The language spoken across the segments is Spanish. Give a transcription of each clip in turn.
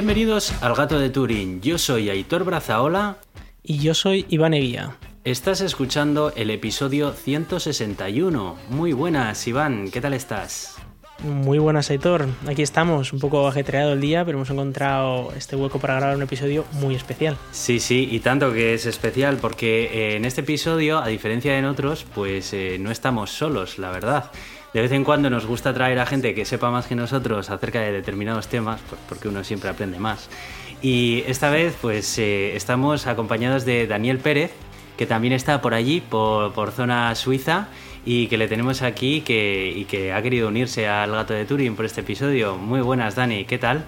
Bienvenidos al Gato de Turín. Yo soy Aitor Brazaola. Y yo soy Iván Evía. Estás escuchando el episodio 161. Muy buenas, Iván. ¿Qué tal estás? Muy buenas, Aitor. Aquí estamos, un poco ajetreado el día, pero hemos encontrado este hueco para grabar un episodio muy especial. Sí, sí, y tanto que es especial, porque eh, en este episodio, a diferencia de en otros, pues eh, no estamos solos, la verdad. De vez en cuando nos gusta traer a gente que sepa más que nosotros acerca de determinados temas, pues porque uno siempre aprende más. Y esta vez, pues eh, estamos acompañados de Daniel Pérez, que también está por allí, por, por zona suiza y que le tenemos aquí que, y que ha querido unirse al gato de Turing por este episodio. Muy buenas, Dani, ¿qué tal?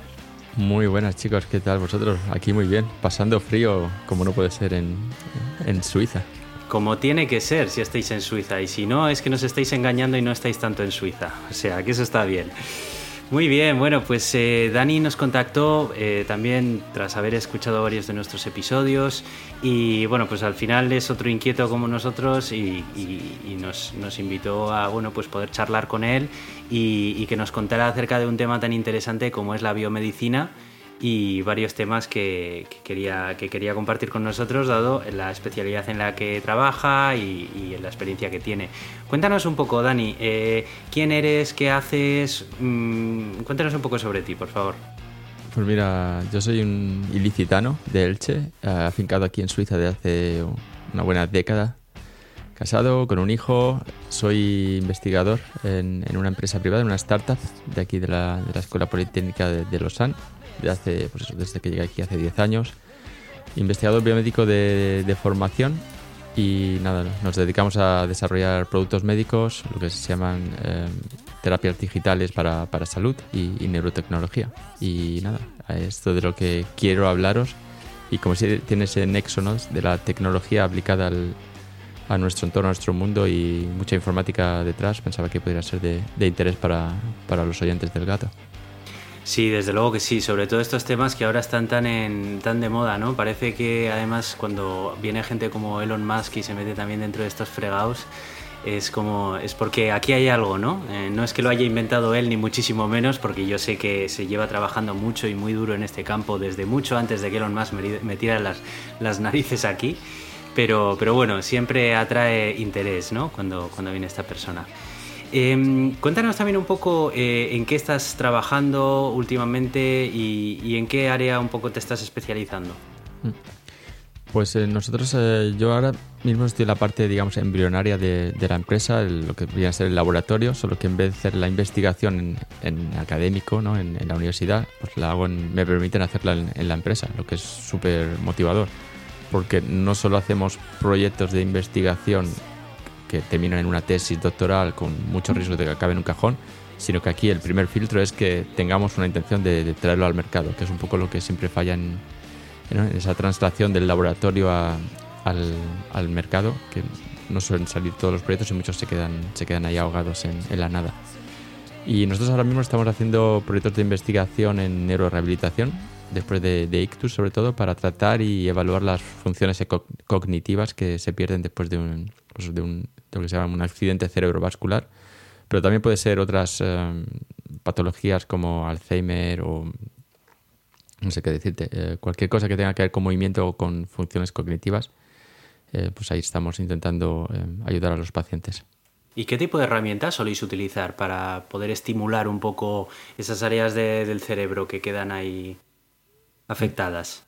Muy buenas chicos, ¿qué tal vosotros? Aquí muy bien, pasando frío como no puede ser en, en Suiza. Como tiene que ser si estáis en Suiza y si no es que nos estáis engañando y no estáis tanto en Suiza. O sea, que eso está bien. Muy bien, bueno, pues eh, Dani nos contactó eh, también tras haber escuchado varios de nuestros episodios y bueno, pues al final es otro inquieto como nosotros y, nos, invitó a bueno, pues poder charlar con él y que nos contara acerca de un tema tan interesante como es la biomedicina y varios temas que, quería, que quería compartir con nosotros, dado la especialidad en la que trabaja y, la experiencia que tiene. Cuéntanos un poco, Dani, eh, ¿quién eres? ¿Qué haces? Mm, cuéntanos un poco sobre ti, por favor. Pues mira, yo soy un ilicitano de Elche, eh, afincado aquí en Suiza desde hace una buena década. Casado, con un hijo, soy investigador en, una empresa privada, en una startup de aquí de la, de la Escuela Politécnica de, de Lausanne hace, pues desde que llegué aquí hace 10 años. Investigador biomédico de, formación y nada, nos dedicamos a desarrollar productos médicos, lo que se llaman eh, terapias digitales para, para salud y, neurotecnología. Y nada, esto de lo que quiero hablaros y como si tiene ese nexo de la tecnología aplicada al, a nuestro entorno, a nuestro mundo y mucha informática detrás, pensaba que podría ser de, de interés para, para los oyentes del gato. Sí, desde luego que sí, sobre todo estos temas que ahora están tan, de moda, ¿no? Parece que además cuando viene gente como Elon Musk y se mete también dentro de estos fregados, es como es porque aquí hay algo, ¿no? Eh, no es que lo haya inventado él ni muchísimo menos, porque yo sé que se lleva trabajando mucho y muy duro en este campo desde mucho antes de que Elon Musk metiera las, las narices aquí, pero, pero bueno, siempre atrae interés, ¿no? Cuando, cuando viene esta persona. Em, cuéntanos también un poco eh, en qué estás trabajando últimamente y, en qué área un poco te estás especializando. Pues eh, nosotros, eh, yo ahora mismo estoy en la parte, digamos, embrionaria de, la empresa, lo que viene a ser el laboratorio, solo que en vez de hacer la investigación en, académico, ¿no? En, la universidad, pues la hago me permiten hacerla en, la empresa, lo que es súper motivador, porque no solo hacemos proyectos de investigación que terminan en una tesis doctoral con muchos riesgos de que acabe en un cajón, sino que aquí el primer filtro es que tengamos una intención de, traerlo al mercado, que es un poco lo que siempre falla en, esa translación del laboratorio al, mercado, que no suelen salir todos los proyectos y muchos se quedan, se quedan ahí ahogados en, la nada. Y nosotros ahora mismo estamos haciendo proyectos de investigación en neurorehabilitación, después de, de, ictus sobre todo, para tratar y evaluar las funciones cognitivas que se pierden después de un, pues de un, lo que se llama un accidente cerebrovascular, pero también puede ser otras eh, patologías como Alzheimer o no sé qué decirte, eh, cualquier cosa que tenga que ver con movimiento o con funciones cognitivas, eh, pues ahí estamos intentando ayudar a los pacientes. ¿Y qué tipo de herramientas soléis utilizar para poder estimular un poco esas áreas del cerebro que quedan ahí afectadas?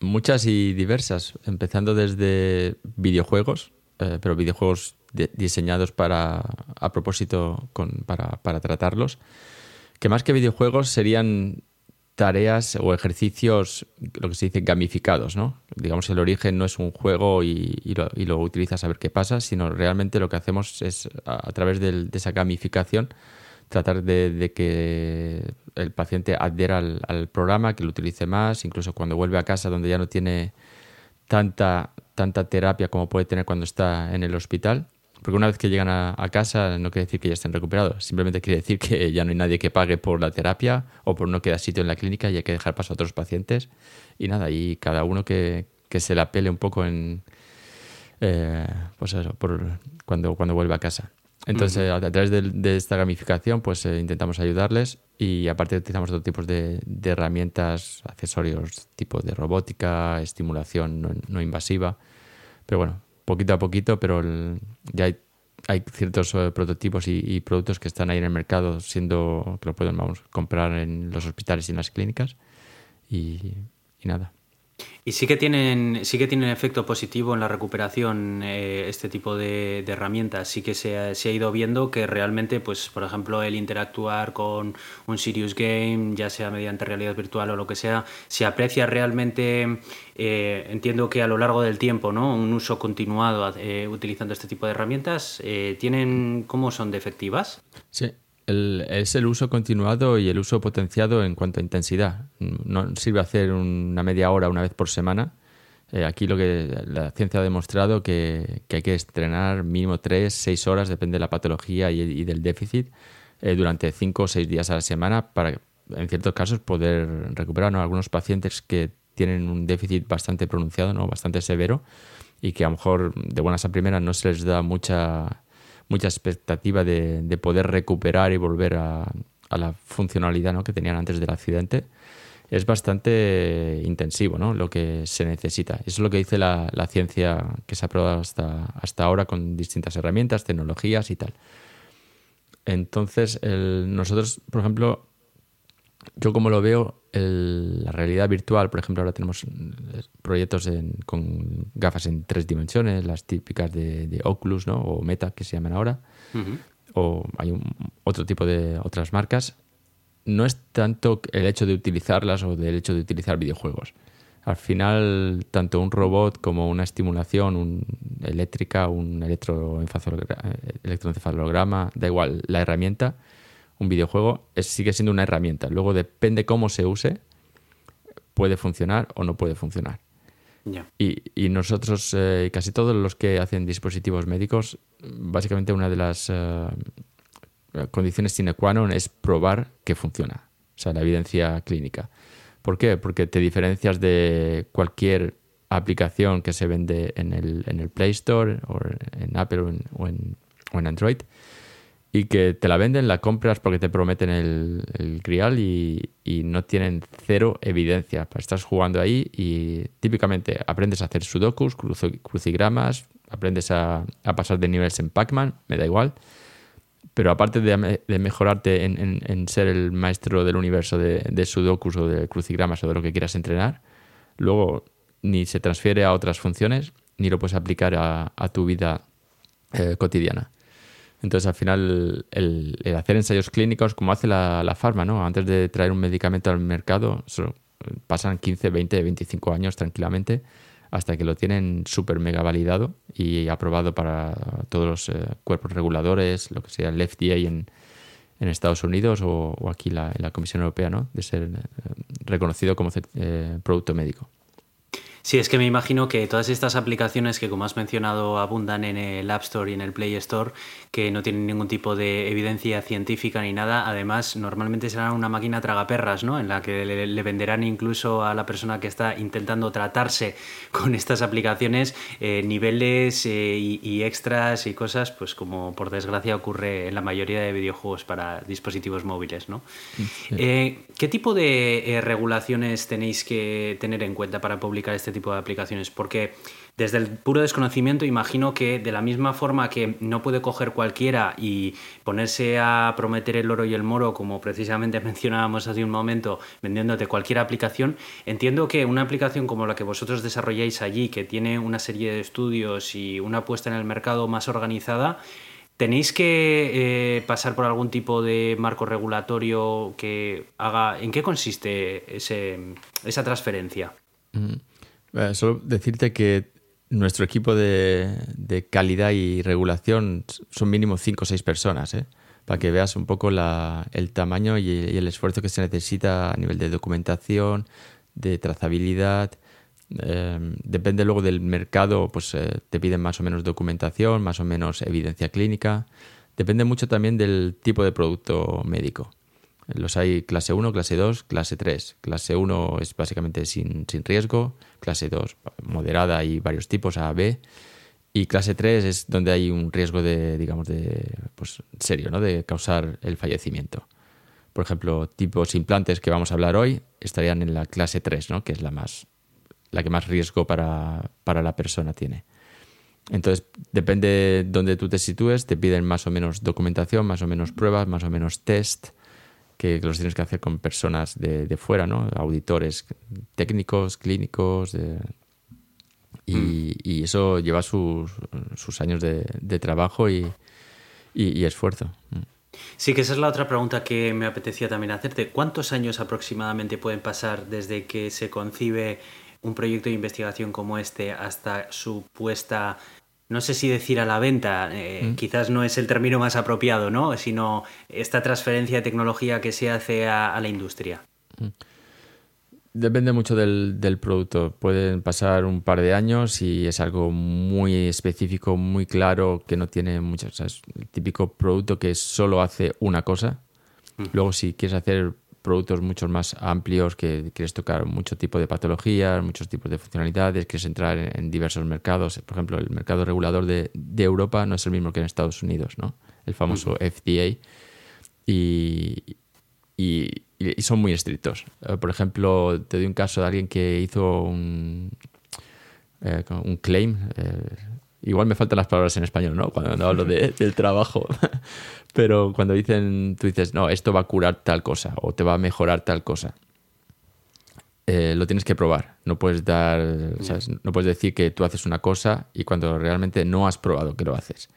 Muchas y diversas, empezando desde videojuegos, eh, pero videojuegos diseñados para, a propósito para, para, tratarlos, que más que videojuegos serían tareas o ejercicios, lo que se dice gamificados, ¿no? Digamos, el origen no es un juego y, lo, y utilizas a ver qué pasa, sino realmente lo que hacemos es, a, través de, esa gamificación, tratar de, que el paciente adhiera al, al, programa, que lo utilice más, incluso cuando vuelve a casa donde ya no tiene tanta tanta terapia como puede tener cuando está en el hospital. Porque una vez que llegan a, casa no quiere decir que ya estén recuperados, simplemente quiere decir que ya no hay nadie que pague por la terapia o por no queda sitio en la clínica y hay que dejar paso a otros pacientes. Y nada, y cada uno que, se la pele un poco en, eh, pues eso, por cuando, cuando vuelve a casa. Entonces, a, través de, esta gamificación, pues eh, intentamos ayudarles y aparte utilizamos otros tipos de, herramientas, accesorios tipo de robótica, estimulación no, invasiva. Pero bueno, poquito a poquito, pero ya hay, hay ciertos eh, prototipos y, productos que están ahí en el mercado, siendo que lo pueden vamos, comprar en los hospitales y en las clínicas. y nada. Y sí que tienen, sí que tienen efecto positivo en la recuperación eh, este tipo de, herramientas. Sí que se ha, se ha, ido viendo que realmente, pues, por ejemplo, el interactuar con un Serious Game, ya sea mediante realidad virtual o lo que sea, se aprecia realmente, eh, entiendo que a lo largo del tiempo, ¿no? Un uso continuado eh, utilizando este tipo de herramientas. ¿Tienen cómo son de efectivas? Sí, es el uso continuado y el uso potenciado en cuanto a intensidad. No sirve hacer una media hora una vez por semana. Eh, aquí lo que la ciencia ha demostrado que, que hay que estrenar mínimo tres, seis horas, depende de la patología y, del déficit, eh, durante cinco o seis días a la semana para, en ciertos casos, poder recuperar. Algunos pacientes que tienen un déficit bastante pronunciado, ¿no? bastante severo, y que a lo mejor de buenas a primeras no se les da mucha mucha expectativa de, poder recuperar y volver a, la funcionalidad ¿no? que tenían antes del accidente, es bastante intensivo ¿no? lo que se necesita. Eso es lo que dice la, ciencia que se ha probado hasta, hasta ahora con distintas herramientas, tecnologías y tal. Entonces, nosotros, por ejemplo, yo como lo veo, la realidad virtual, por ejemplo, ahora tenemos eh, proyectos con gafas en tres dimensiones, las típicas de, Oculus ¿no? o Meta que se llaman ahora, o hay otro tipo de otras marcas. No es tanto el hecho de utilizarlas o del hecho de utilizar videojuegos. Al final, tanto un robot como una estimulación un eléctrica, un electroencefalograma, da igual, la herramienta un videojuego es, sigue siendo una herramienta. Luego depende cómo se use, puede funcionar o no puede funcionar. Y, nosotros, eh, casi todos los que hacen dispositivos médicos, básicamente una de las eh, condiciones sine qua non es probar que funciona, o sea, la evidencia clínica. ¿Por qué? Porque te diferencias de cualquier aplicación que se vende en el, en el Play Store o en Apple o en, o en Android y que te la venden, la compras porque te prometen el, el grial y, no tienen cero evidencia. Estás jugando ahí y típicamente aprendes a hacer sudokus, crucigramas, aprendes a, pasar de niveles en Pac-Man, me da igual. Pero aparte de, mejorarte en, ser el maestro del universo de, de sudokus o de crucigramas o de lo que quieras entrenar, luego ni se transfiere a otras funciones ni lo puedes aplicar a, tu vida eh, cotidiana. Entonces, al final, el, hacer ensayos clínicos, como hace la, la farma, ¿no? Antes de traer un medicamento al mercado, pasan 15, 20, 25 años tranquilamente hasta que lo tienen súper mega validado y aprobado para todos los eh, cuerpos reguladores, lo que sea el FDA en, en Estados Unidos o, aquí la, la Comisión Europea, ¿no? De ser eh, reconocido como eh, producto médico. Sí, es que me imagino que todas estas aplicaciones que, como has mencionado, abundan en el App Store y en el Play Store, que no tienen ningún tipo de evidencia científica ni nada, además normalmente serán una máquina tragaperras, ¿no? En la que le, venderán incluso a la persona que está intentando tratarse con estas aplicaciones eh, niveles eh, y, extras y cosas, pues como por desgracia ocurre en la mayoría de videojuegos para dispositivos móviles, ¿no? Eh, ¿Qué tipo de regulaciones tenéis que tener en cuenta para publicar este este tipo de aplicaciones, porque desde el puro desconocimiento imagino que de la misma forma que no puede coger cualquiera y ponerse a prometer el oro y el moro, como precisamente mencionábamos hace un momento, vendiéndote cualquier aplicación, entiendo que una aplicación como la que vosotros desarrolláis allí, que tiene una serie de estudios y una puesta en el mercado más organizada, ¿Tenéis que eh, pasar por algún tipo de marco regulatorio que haga... ¿En qué consiste esa transferencia? Mm. Eh, solo decirte que nuestro equipo de, calidad y regulación son mínimo 5 o 6 personas, ¿eh? para que veas un poco el tamaño y, el esfuerzo que se necesita a nivel de documentación, de trazabilidad. Em, depende luego del mercado, pues eh, te piden más o menos documentación, más o menos evidencia clínica. Depende mucho también del tipo de producto médico. Los hay clase 1, clase 2, clase 3. Clase 1 es básicamente sin, sin riesgo, clase 2 moderada y varios tipos A, B. Y clase 3 es donde hay un riesgo de, digamos, de, pues, serio, ¿no? De causar el fallecimiento. Por ejemplo, tipos implantes que vamos a hablar hoy estarían en la clase 3, ¿no? Que es la más, la que más riesgo para, para la persona tiene. Entonces, depende de dónde tú te sitúes, te piden más o menos documentación, más o menos pruebas, más o menos test, que los tienes que hacer con personas de, de fuera, ¿no? Auditores técnicos, clínicos, y, mm. y, eso lleva sus, sus años de, de trabajo y, y, esfuerzo. Mm. Sí, que esa es la otra pregunta que me apetecía también hacerte. ¿Cuántos años aproximadamente pueden pasar desde que se concibe un proyecto de investigación como este hasta su puesta no sé si decir a la venta, eh, mm. quizás no es el término más apropiado, ¿no? Sino esta transferencia de tecnología que se hace a, la industria. Mm. Depende mucho del, producto. Pueden pasar un par de años y es algo muy específico, muy claro, que no tiene muchas. es el típico producto que solo hace una cosa. Mm. Luego, si quieres hacer productos mucho más amplios, que quieres tocar mucho tipo de patologías, muchos tipos de funcionalidades, quieres entrar en, diversos mercados. Por ejemplo, el mercado regulador de, Europa no es el mismo que en Estados Unidos, ¿no? El famoso FDA. Y, y, son muy estrictos. Eh, por ejemplo, te doy un caso de alguien que hizo un, eh, un claim. Eh, igual me faltan las palabras en español, ¿no? Cuando hablo del trabajo. Pero cuando dicen, tú dices, no, esto va a curar tal cosa o te va a mejorar tal cosa. Eh, lo tienes que probar. No puedes dar, no puedes decir que tú haces una cosa y cuando realmente no has probado que lo haces.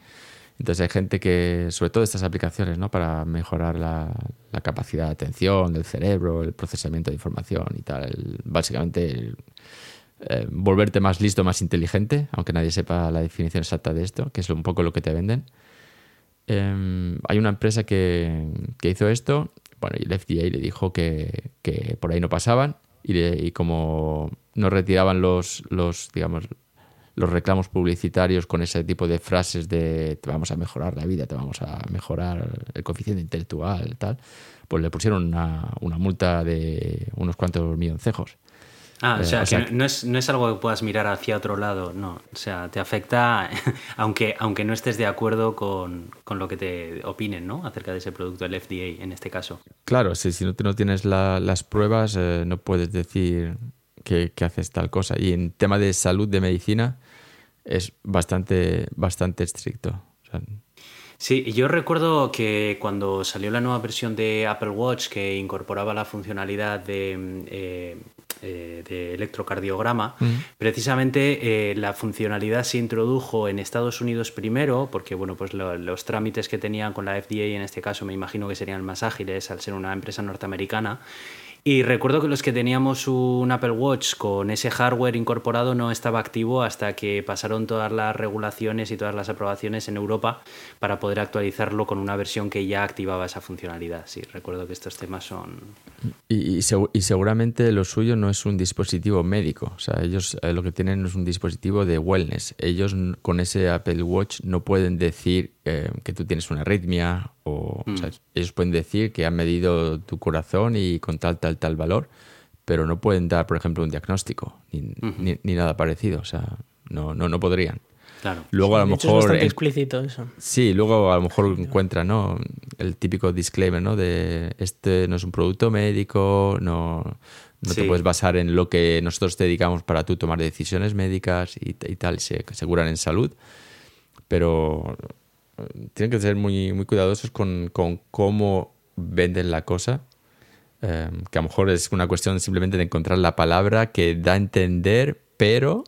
Entonces hay gente que, sobre todo estas aplicaciones, ¿no? Para mejorar la, capacidad de atención del cerebro, el procesamiento de información y tal. básicamente eh, volverte más listo, más inteligente, aunque nadie sepa la definición exacta de esto, que es un poco lo que te venden. Em, hay una empresa que, hizo esto, bueno, y el FDA le dijo que, por ahí no pasaban y, como no retiraban los, los, digamos, los reclamos publicitarios con ese tipo de frases de te vamos a mejorar la vida, te vamos a mejorar el coeficiente intelectual, tal, pues le pusieron una, una multa de unos cuantos milloncejos. Ah, o sea, que, No, es, no es algo que puedas mirar hacia otro lado, no. O sea, te afecta, aunque, aunque no estés de acuerdo con, lo que te opinen, ¿no? Acerca de ese producto, el FDA en este caso. Claro, si, si no, no tienes las pruebas, eh, no puedes decir que, haces tal cosa. Y en tema de salud, de medicina, es bastante, bastante estricto. Sí, yo recuerdo que cuando salió la nueva versión de Apple Watch que incorporaba la funcionalidad de eh, eh, de electrocardiograma, precisamente eh, la funcionalidad se introdujo en Estados Unidos primero, porque bueno, pues los trámites que tenían con la FDA en este caso me imagino que serían más ágiles al ser una empresa norteamericana, y recuerdo que los que teníamos un Apple Watch con ese hardware incorporado no estaba activo hasta que pasaron todas las regulaciones y todas las aprobaciones en Europa para poder actualizarlo con una versión que ya activaba esa funcionalidad. Sí, recuerdo que estos temas son... Y, seguramente lo suyo no es un dispositivo médico. O sea, ellos eh, lo que tienen es un dispositivo de wellness. Ellos con ese Apple Watch no pueden decir eh, que tú tienes una arritmia o, mm. ellos pueden decir que han medido tu corazón y con tal, tal, tal valor, pero no pueden dar, por ejemplo, un diagnóstico ni, ni, nada parecido. O sea, no, no, no podrían. Claro. Luego a lo mejor. Es explícito eso. Sí, luego a lo mejor encuentra, ¿no? El típico disclaimer, ¿no? De este no es un producto médico, no, no te puedes basar en lo que nosotros te dedicamos para tú tomar decisiones médicas y, y tal, se aseguran en salud. Pero tienen que ser muy, muy cuidadosos con, cómo venden la cosa. Em, que a lo mejor es una cuestión simplemente de encontrar la palabra que da a entender, pero...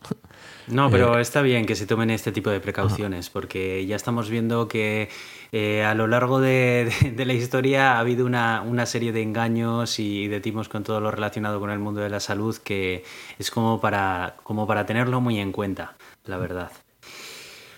No, pero eh, está bien que se tomen este tipo de precauciones, porque ya estamos viendo que eh, a lo largo de, la historia ha habido una, una, serie de engaños y de timos con todo lo relacionado con el mundo de la salud que es como para, como para tenerlo muy en cuenta, la verdad.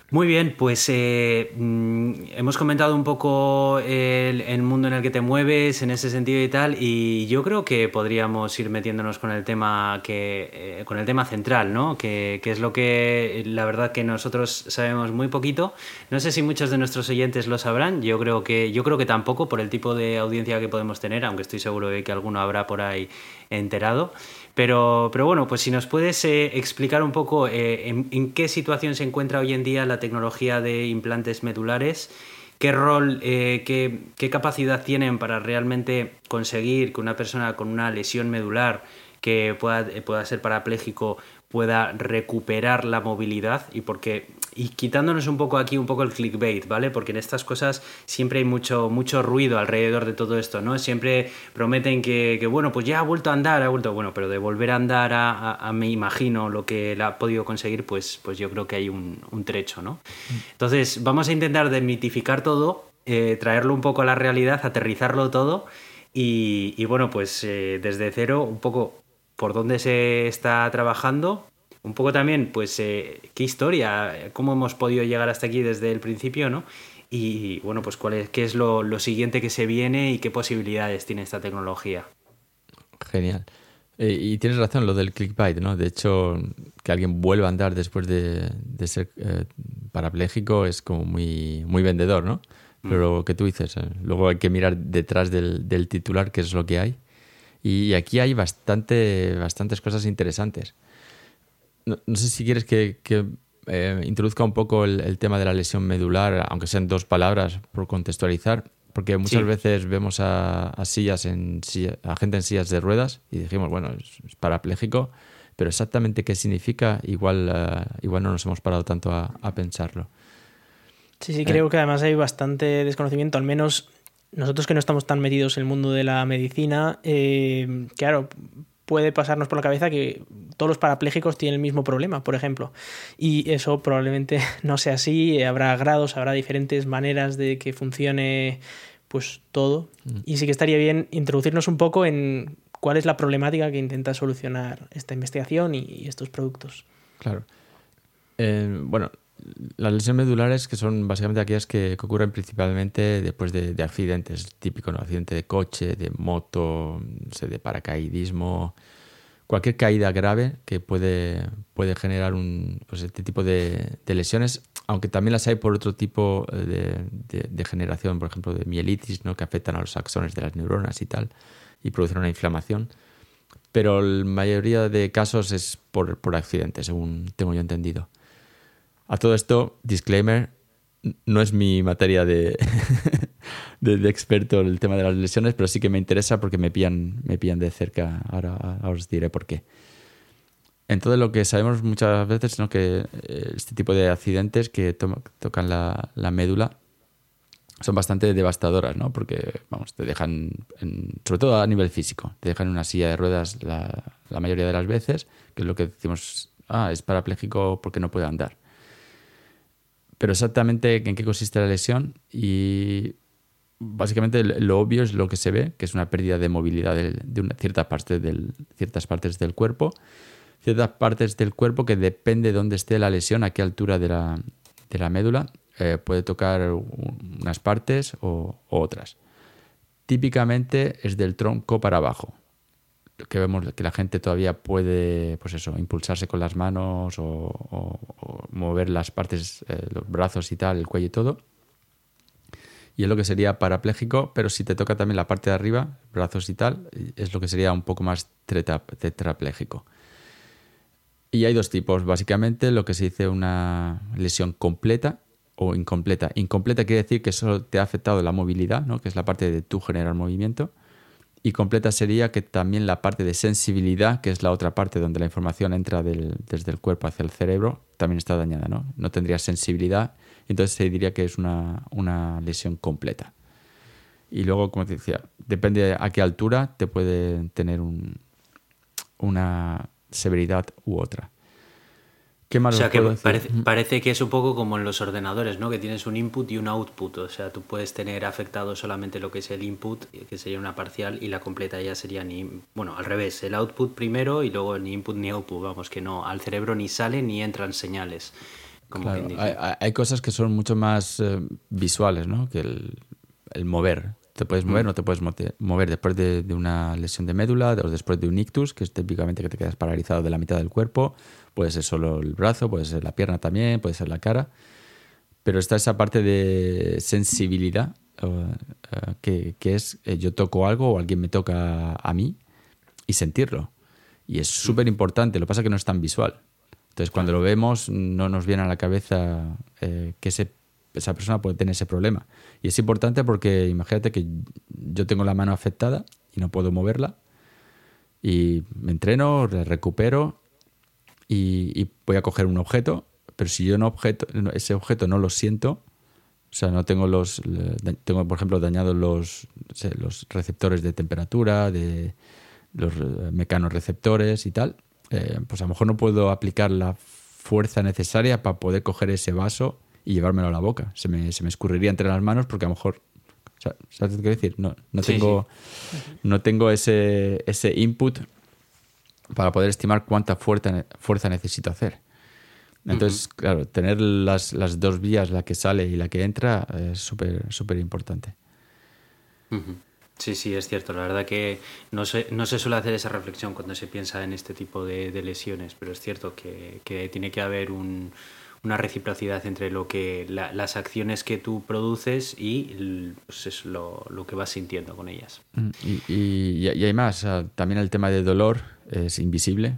Muy bien, pues eh, mm, hemos comentado un poco el, mundo en el que te mueves en ese sentido y tal, y yo creo que podríamos ir metiéndonos con el tema que eh, con el tema central, ¿no? Que, es lo que la verdad que nosotros sabemos muy poquito. No sé si muchos de nuestros oyentes lo sabrán. Yo creo que yo creo que tampoco por el tipo de audiencia que podemos tener, aunque estoy seguro de que alguno habrá por ahí enterado. Pero, pero bueno, pues si nos puedes eh, explicar un poco eh, en, qué situación se encuentra hoy en día la tecnología de implantes medulares, qué rol, eh, qué, qué capacidad tienen para realmente conseguir que una persona con una lesión medular que pueda, pueda ser parapléjico pueda recuperar la movilidad y porque y quitándonos un poco aquí un poco el clickbait, ¿vale? Porque en estas cosas siempre hay mucho, mucho ruido alrededor de todo esto, ¿no? Siempre prometen que, bueno, pues ya ha vuelto a andar, ha vuelto, bueno, pero de volver a andar a, me imagino lo que ha podido conseguir, pues, pues yo creo que hay un, trecho, ¿no? Entonces, vamos a intentar desmitificar todo, eh, traerlo un poco a la realidad, aterrizarlo todo y, bueno, pues eh, desde cero, un poco por dónde se está trabajando, un poco también, pues, eh, qué historia, cómo hemos podido llegar hasta aquí desde el principio, ¿no? Y bueno, pues cuál es, qué es lo, siguiente que se viene y qué posibilidades tiene esta tecnología. Genial. Eh, y tienes razón, lo del clickbait, ¿no? De hecho, que alguien vuelva a andar después de, ser eh, parapléjico es como muy, muy vendedor, ¿no? Mm. Pero que tú dices, luego hay que mirar detrás del, del, titular qué es lo que hay. Y aquí hay bastante, bastantes cosas interesantes. No, sé si quieres que, eh, introduzca un poco el, tema de la lesión medular, aunque sean dos palabras por contextualizar, porque muchas veces vemos a, sillas en a gente en sillas de ruedas y dijimos, bueno, es, parapléjico, pero exactamente qué significa, igual, eh, igual no nos hemos parado tanto a, pensarlo. Sí, sí, creo eh. que además hay bastante desconocimiento, al menos nosotros que no estamos tan metidos en el mundo de la medicina, claro, puede pasarnos por la cabeza que todos los parapléjicos tienen el mismo problema, por ejemplo. Y eso probablemente no sea así, habrá grados, habrá diferentes maneras de que funcione pues todo. Mm. Y sí que estaría bien introducirnos un poco en cuál es la problemática que intenta solucionar esta investigación y estos productos. Claro. Eh, bueno, las lesiones medulares, que son básicamente aquellas que, ocurren principalmente después de, accidentes, típico, ¿no? Accidente de coche, de moto, de paracaidismo, cualquier caída grave que puede, puede generar un, pues este tipo de, lesiones, aunque también las hay por otro tipo de, de, generación, por ejemplo, de mielitis, ¿no? que afectan a los axones de las neuronas y tal, y producen una inflamación. Pero la mayoría de casos es por, por accidente, según tengo yo entendido. A todo esto, disclaimer, no es mi materia de, de, experto en el tema de las lesiones, pero sí que me interesa porque me pillan, me pillan de cerca. Ahora, os diré por qué. Entonces lo que sabemos muchas veces es que eh, este tipo de accidentes que tocan la, médula son bastante devastadoras, ¿no? Porque, vamos, te dejan, sobre todo a nivel físico, te dejan en una silla de ruedas la, la mayoría de las veces, que es lo que decimos, ah, es parapléjico porque no puede andar pero exactamente en qué consiste la lesión y básicamente lo obvio es lo que se ve, que es una pérdida de movilidad de, del, ciertas partes del cuerpo, ciertas partes del cuerpo que depende de dónde esté la lesión, a qué altura de la, de la médula, eh, puede tocar unas partes o otras. Típicamente es del tronco para abajo que vemos que la gente todavía puede, pues eso, impulsarse con las manos o, mover las partes, eh, los brazos y tal, el cuello y todo. Y es lo que sería parapléjico, pero si te toca también la parte de arriba, brazos y tal, es lo que sería un poco más tetrapléjico. Y hay dos tipos, básicamente lo que se dice una lesión completa o incompleta. Incompleta quiere decir que solo te ha afectado la movilidad, ¿no? que es la parte de tu generar movimiento y completa sería que también la parte de sensibilidad, que es la otra parte donde la información entra desde el cuerpo hacia el cerebro, también está dañada, ¿no? No tendría sensibilidad, entonces se diría que es una, una lesión completa. Y luego, como te decía, depende a qué altura te puede tener un, una severidad u otra o sea, que parece, que es un poco como en los ordenadores, ¿no? Que tienes un input y un output. O sea, tú puedes tener afectado solamente lo que es el input, que sería una parcial, y la completa ya sería ni... Bueno, al revés, el output primero y luego ni input ni output. Vamos, que no, al cerebro ni salen ni entran señales. Como hay, cosas que son mucho más eh, visuales, ¿no? Que el, mover. Te puedes mover, mm. no te puedes mover después de, de, una lesión de médula o después de un ictus, que es típicamente que te quedas paralizado de la mitad del cuerpo Puede ser solo el brazo, puede ser la pierna también, puede ser la cara. Pero está esa parte de sensibilidad, eh, que, es eh, yo toco algo o alguien me toca a mí y sentirlo. Y es súper importante, lo que pasa es que no es tan visual. Entonces, cuando lo vemos, no nos viene a la cabeza eh, que ese, esa persona puede tener ese problema. Y es importante porque imagínate que yo tengo la mano afectada y no puedo moverla. Y me entreno, recupero y, voy a coger un objeto. Pero si yo no objeto, ese objeto no lo siento, o sea, no tengo los. Tengo, por ejemplo, dañados los, los receptores de temperatura, de los eh, mecanorreceptores y tal eh, pues a lo mejor no puedo aplicar la fuerza necesaria para poder coger ese vaso y llevármelo a la boca. Se me, se me escurriría entre las manos porque a lo mejor ¿Sabes que quiero decir? No, no tengo, no tengo ese, ese input para poder estimar cuánta fuerza, fuerza necesito hacer. Entonces, claro, tener las, las, dos vías, la que sale y la que entra, es súper súper importante. Sí, sí, es cierto. La verdad que no se, no se suele hacer esa reflexión cuando se piensa en este tipo de, lesiones, pero es cierto que, tiene que haber una reciprocidad entre lo que las acciones que tú produces y pues es lo, que vas sintiendo con ellas. Mm, y, y, hay más. También el tema de dolor es invisible.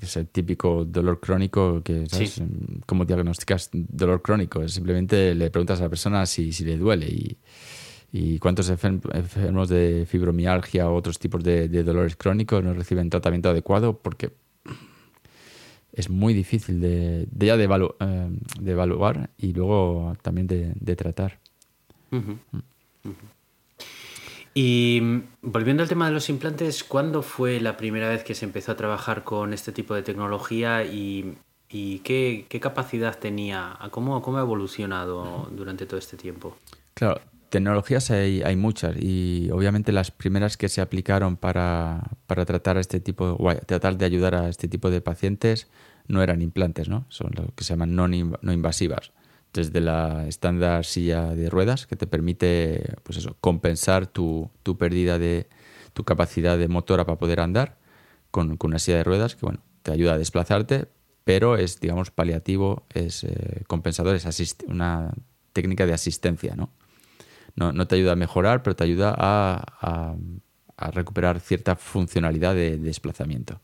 Es el típico dolor crónico que, ¿sabes? ¿Cómo diagnosticas dolor crónico? Simplemente le preguntas a la persona si, si le duele y y cuántos enfermos de fibromialgia o otros tipos de, dolores crónicos no reciben tratamiento adecuado porque es muy difícil de, ya de, eh, de, evaluar y luego también de, tratar. Mm. Y mm, volviendo al tema de los implantes, ¿cuándo fue la primera vez que se empezó a trabajar con este tipo de tecnología y, qué, capacidad tenía? ¿Cómo, ¿Cómo ha evolucionado durante todo este tiempo? Claro, Tecnologías hay, hay, muchas y obviamente las primeras que se aplicaron para, para tratar a este tipo, tratar de ayudar a este tipo de pacientes no eran implantes, ¿no? Son lo que se llaman no, no invasivas. Desde la estándar silla de ruedas que te permite, pues eso, compensar tu, tu pérdida de tu capacidad de motora para poder andar con, con, una silla de ruedas que, bueno, te ayuda a desplazarte, pero es, digamos, paliativo, es eh, compensador, es una técnica de asistencia, ¿no? No, te ayuda a mejorar, pero te ayuda a, recuperar cierta funcionalidad de, desplazamiento.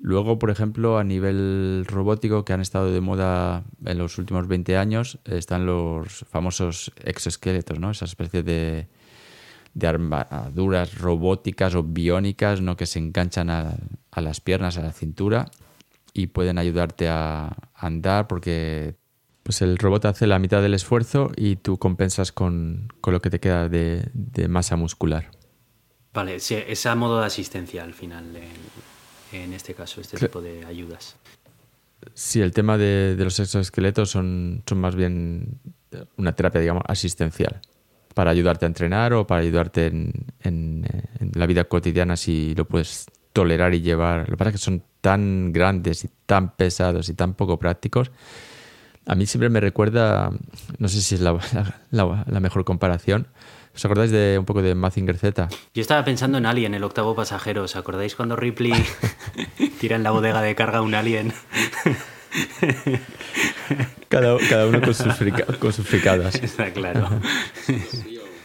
Luego, por ejemplo, a nivel robótico, que han estado de moda en los últimos 20 años, están los famosos exoesqueletos, ¿no? Esa especie de, armaduras robóticas o biónicas ¿no? que se enganchan a, las piernas, a la cintura y pueden ayudarte a andar porque pues el robot hace la mitad del esfuerzo y tú compensas con, lo que te queda de, masa muscular. Vale, es a modo de asistencia al final, en, este caso, este tipo de ayudas. Sí, el tema de, los exoesqueletos son, son más bien una terapia, digamos, asistencial, para ayudarte a entrenar o para ayudarte en, en, la vida cotidiana si lo puedes tolerar y llevar. Lo que pasa es que son tan grandes y tan pesados y tan poco prácticos a mí siempre me recuerda, no sé si es la, mejor comparación, ¿Os acordáis de un poco de Mazinger Z? Yo estaba pensando en Alien, el octavo pasajero. ¿Os acordáis cuando Ripley tira en la bodega de carga un alien? cada, uno con sus, con sus fricadas. Está claro.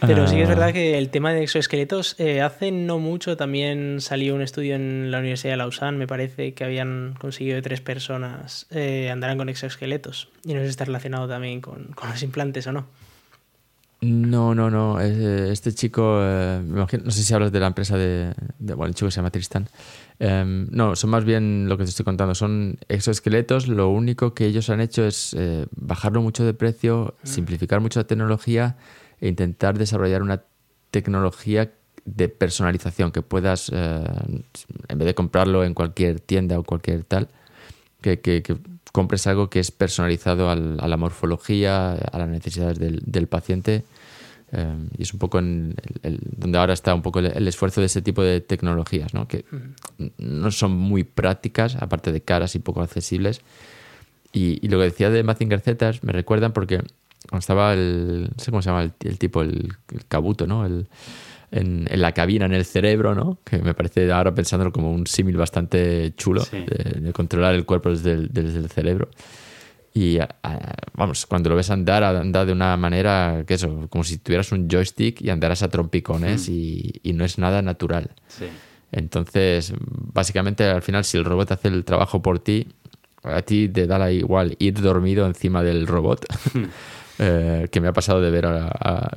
Pero sí que es ah. verdad que el tema de exoesqueletos, eh, hace no mucho también salió un estudio en la Universidad de Lausanne, me parece que habían conseguido que tres personas eh, andaran con exoesqueletos. Y no sé si está relacionado también con, los implantes o no. No, no, no. Este chico, eh, no sé si hablas de la empresa de, bueno, el chico se llama Tristan. Em, no, son más bien lo que te estoy contando, son exoesqueletos. Lo único que ellos han hecho es bajarlo mucho de precio, mm. simplificar mucho la tecnología e intentar desarrollar una tecnología de personalización que puedas, eh, en vez de comprarlo en cualquier tienda o cualquier tal, que, compres algo que es personalizado a la morfología, a las necesidades del, paciente. Eh, y es un poco en donde ahora está un poco el, esfuerzo de ese tipo de tecnologías, ¿no? que no son muy prácticas, aparte de caras y poco accesibles. Y, lo que decía de Mazinger Z me recuerdan porque cuando estaba el, no sé cómo se llama el, tipo, el, cabuto, ¿no? El, en, la cabina, en el cerebro, ¿no? Que me parece ahora pensándolo como un símil bastante chulo de, controlar el cuerpo desde el, desde el cerebro. Y vamos, cuando lo ves andar, anda de una manera que eso, como si tuvieras un joystick y andaras a trompicones y, y, no es nada natural. Sí. Entonces, básicamente, al final, si el robot hace el trabajo por ti, a ti te da la igual ir dormido encima del robot. Eh, que me ha pasado de ver a,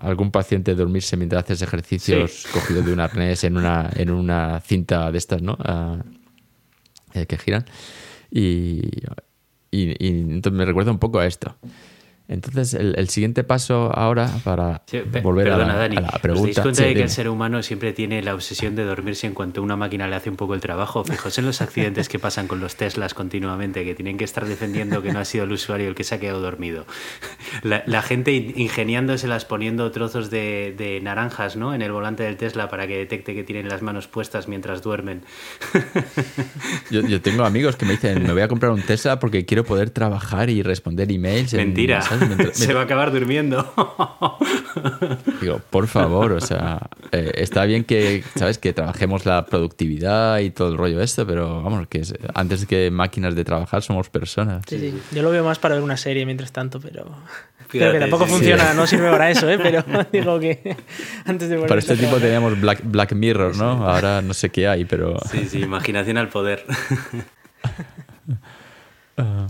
algún paciente dormirse mientras haces ejercicios cogido de un arnés en una, en una cinta de estas, ¿no? Eh, que giran. Y, y, y, entonces me recuerda un poco a esto. Entonces, el, siguiente paso ahora para volver a, la, Dani, a, la, pregunta. ¿Os cuenta de que el ser humano siempre tiene la obsesión de dormirse en cuanto una máquina le hace un poco el trabajo? Fijaos en los accidentes que pasan con los Teslas continuamente, que tienen que estar defendiendo que no ha sido el usuario el que se ha quedado dormido. La, gente ingeniándoselas poniendo trozos de, naranjas ¿no? en el volante del Tesla para que detecte que tienen las manos puestas mientras duermen. Yo, tengo amigos que me dicen, me voy a comprar un Tesla porque quiero poder trabajar y responder emails. Mentira. Se va a acabar durmiendo. Digo, por favor, o sea, eh, está bien que, ¿sabes? Que trabajemos la productividad y todo el rollo esto, pero vamos, que antes que máquinas de trabajar somos personas. Sí, sí. Yo lo veo más para ver una serie mientras tanto, pero... que tampoco funciona, no sirve para eso, ¿eh? pero digo que antes de Para este tipo teníamos Black, Black Mirror, ¿no? Ahora no sé qué hay, pero... Sí, sí, imaginación al poder. Ah.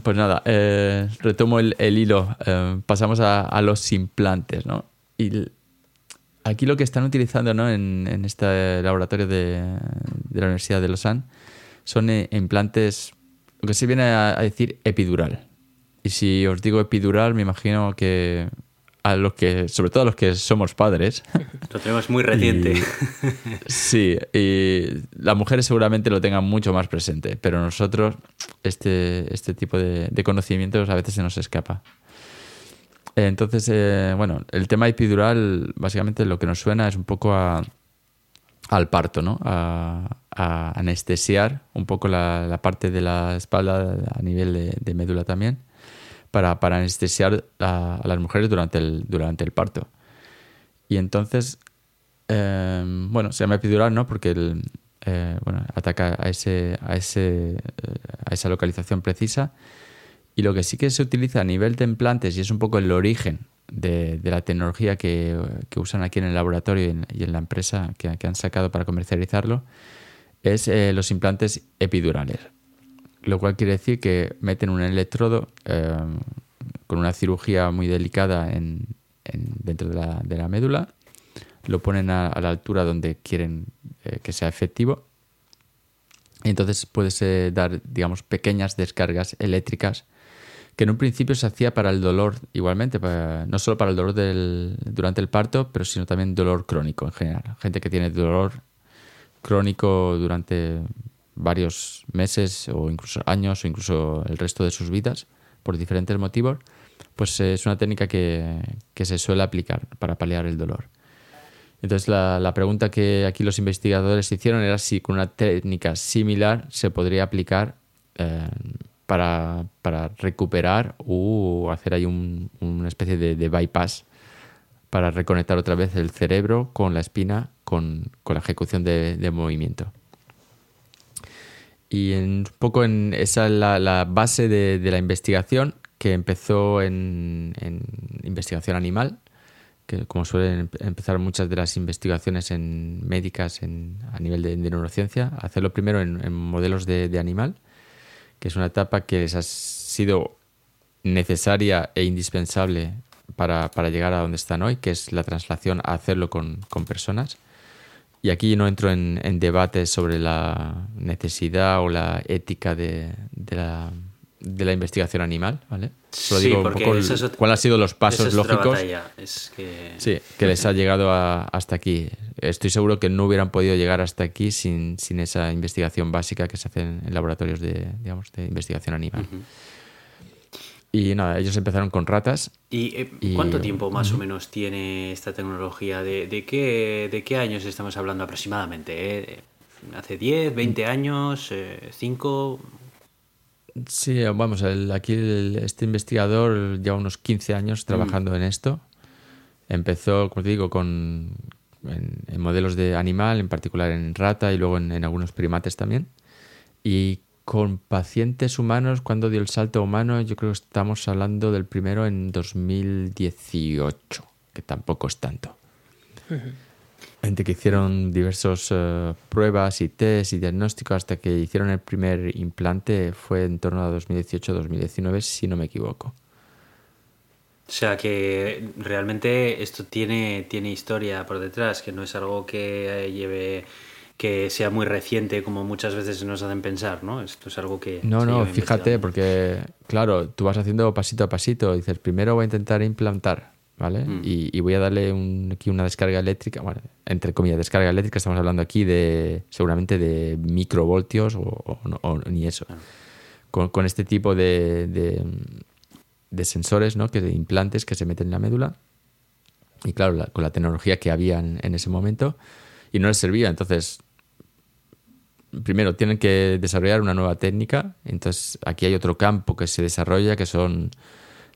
Pues nada, eh, retomo el, hilo. Eh, pasamos a, los implantes, ¿no? Y aquí lo que están utilizando ¿no? en, este laboratorio de, la Universidad de Lausanne son eh, implantes, lo que se viene a decir epidural. Y si os digo epidural, me imagino que a los que, sobre todo a los que somos padres. Lo tenemos muy reciente. sí, y las mujeres seguramente lo tengan mucho más presente, pero nosotros este, este tipo de, conocimientos a veces se nos escapa. Entonces, eh, bueno, el tema epidural, básicamente lo que nos suena es un poco a, al parto, ¿no? A, anestesiar un poco la, parte de la espalda a nivel de médula también para, para anestesiar a, las mujeres durante el, durante el parto. Y entonces, em, bueno, se llama epidural, ¿no? Porque el, eh, bueno, ataca a, ese, a, ese, eh, a esa localización precisa. Y lo que sí que se utiliza a nivel de implantes, y es un poco el origen de, de la tecnología que, que, usan aquí en el laboratorio y en, la empresa que, que, han sacado para comercializarlo, es eh, los implantes epidurales lo cual quiere decir que meten un electrodo eh, con una cirugía muy delicada en, dentro de la, médula, lo ponen a, la altura donde quieren eh, que sea efectivo. Entonces puedes dar, digamos, pequeñas descargas eléctricas que en un principio se hacía para el dolor igualmente, no solo para el dolor del, durante el parto, pero sino también dolor crónico en general. Gente que tiene dolor crónico durante varios meses o incluso años o incluso el resto de sus vidas por diferentes motivos, pues es una técnica que, se suele aplicar para paliar el dolor. Entonces la, pregunta que aquí los investigadores hicieron era si con una técnica similar se podría aplicar eh, para, recuperar o hacer ahí una especie de, bypass para reconectar otra vez el cerebro con la espina con, la ejecución de movimiento. Y un poco en esa es la, base de, la investigación que empezó en, investigación animal, que como suelen empezar muchas de las investigaciones en médicas a nivel de, neurociencia, hacerlo primero en, modelos de, animal, que es una etapa que les ha sido necesaria e indispensable para, llegar a donde están hoy, que es la translación a hacerlo con personas. Y aquí no entro en, debates sobre la necesidad o la ética de, la, investigación animal, ¿vale? Solo digo un poco cuáles han sido los pasos lógicos que... Sí, que les ha llegado hasta aquí. Estoy seguro que no hubieran podido llegar hasta aquí sin, esa investigación básica que se hace en, laboratorios de, digamos, de investigación animal. Y nada, ellos empezaron con ratas. ¿Y, eh, cuánto tiempo más o menos tiene esta tecnología? ¿De, de, qué, ¿De qué años estamos hablando aproximadamente? Eh, ¿Hace 10, 20 años, 5? Eh, sí, vamos, aquí este investigador lleva unos 15 años trabajando mm. en esto. Empezó, como te digo, con, en, modelos de animal, en particular en rata y luego en, en algunos primates también. Y con pacientes humanos, cuando dio el salto humano, yo creo que estamos hablando del primero en 2018, que tampoco es tanto. entre que hicieron diversas eh, pruebas y test y diagnósticos hasta que hicieron el primer implante fue en torno a 2018-2019, si no me equivoco. O sea que realmente esto tiene, tiene historia por detrás, que no es algo que lleve que sea muy reciente como muchas veces nos hacen pensar, ¿no? Esto es algo que... No, no, fíjate, porque claro, tú vas haciendo pasito a pasito, dices, primero voy a intentar implantar, ¿vale? Mm. Y, voy a darle aquí una descarga eléctrica, bueno, entre comillas, descarga eléctrica, estamos hablando aquí de seguramente de microvoltios o, ni eso. Con, este tipo de, de, sensores, ¿no? Que de implantes que se meten en la médula. Y claro, con la tecnología que había en, ese momento, y no les servía. Entonces, primero tienen que desarrollar una nueva técnica. Entonces, aquí hay otro campo que se desarrolla que son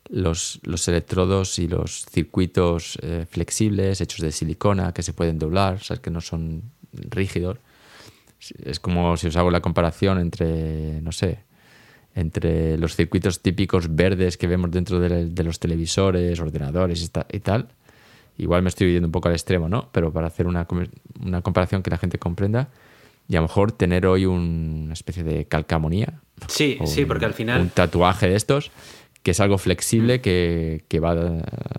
los, electrodos y los circuitos eh, flexibles hechos de silicona que se pueden doblar, que no son rígidos. Es como si os hago la comparación entre, no sé, entre los circuitos típicos verdes que vemos dentro de, los televisores, ordenadores y, tal. Igual me estoy yendo un poco al extremo, ¿no? Pero para hacer una, una comparación que la gente comprenda, y a lo mejor tener hoy una especie de calcamonía. Sí, sí, porque al final... Un tatuaje de estos que es algo flexible que, que va,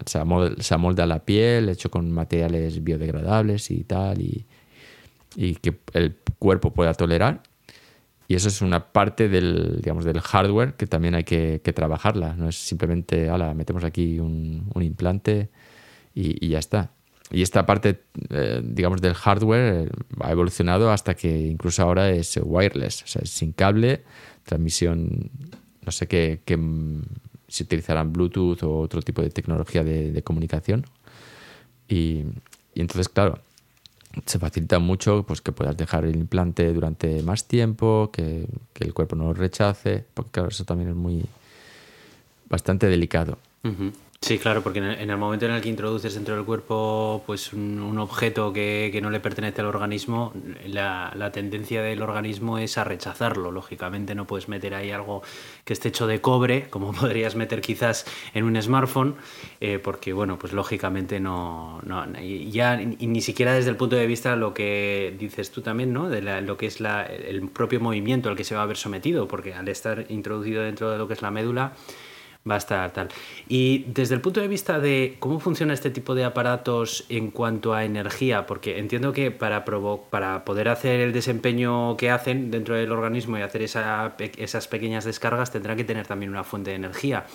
se, amolda, a la piel, hecho con materiales biodegradables y tal, y, y, que el cuerpo pueda tolerar. Y eso es una parte del, digamos, del hardware que también hay que, que trabajarla. No es simplemente, ala, metemos aquí un, un implante y, y, ya está. Y esta parte, eh, digamos, del hardware ha evolucionado hasta que incluso ahora es wireless, o sea, es sin cable, transmisión, no sé qué, qué si utilizarán Bluetooth o otro tipo de tecnología de, comunicación. Y, entonces, claro, se facilita mucho pues, que puedas dejar el implante durante más tiempo, que, el cuerpo no lo rechace, porque claro, eso también es muy bastante delicado. Sí, claro, porque en el momento en el que introduces dentro del cuerpo pues un, objeto que, no le pertenece al organismo, la, tendencia del organismo es a rechazarlo. Lógicamente no puedes meter ahí algo que esté hecho de cobre, como podrías meter quizás en un smartphone, eh, porque bueno, pues lógicamente no, ya ni siquiera desde el punto de vista lo que dices tú también, ¿no? De lo que es el propio movimiento al que se va a ver sometido, porque al estar introducido dentro de lo que es la médula, va a estar tal. Y desde el punto de vista de cómo funciona este tipo de aparatos en cuanto a energía, porque entiendo que para, para poder hacer el desempeño que hacen dentro del organismo y hacer esas pequeñas descargas, tendrá que tener también una fuente de energía.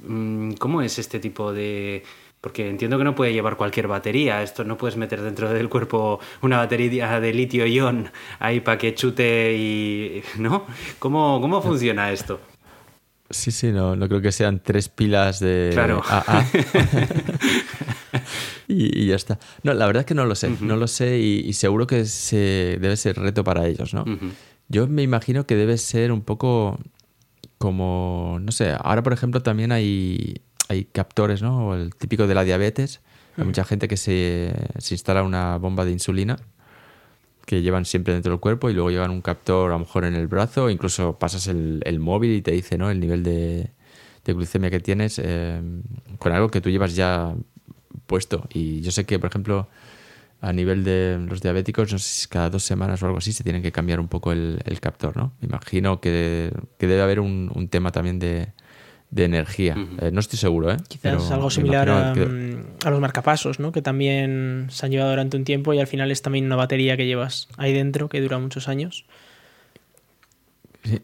Mm, ¿Cómo es este tipo de...? Porque entiendo que no puede llevar cualquier batería. Esto no puedes meter dentro del cuerpo una batería de litio-ion ahí para que chute y... ¿No? ¿Cómo, cómo funciona esto? Sí, sí, no, no creo que sean tres pilas de claro. AA. y, ya está. No, la verdad es que no lo sé, no lo sé y, seguro que se, debe ser reto para ellos, ¿no? Yo me imagino que debe ser un poco como, no sé, ahora por ejemplo también hay, hay captores, ¿no? El típico de la diabetes. Hay mucha gente que se, se instala una bomba de insulina que llevan siempre dentro del cuerpo y luego llevan un captor a lo mejor en el brazo, incluso pasas el, el móvil y te dice ¿no? el nivel de, de glucemia que tienes eh, con algo que tú llevas ya puesto. Y yo sé que, por ejemplo, a nivel de los diabéticos, no sé si cada dos semanas o algo así se tienen que cambiar un poco el, el captor, ¿no? Me imagino que, que debe haber un, un tema también de, de energía. Eh, no estoy seguro, ¿eh? Quizás algo similar mm, a, los marcapasos, ¿no? Que también se han llevado durante un tiempo y al final es también una batería que llevas ahí dentro que dura muchos años.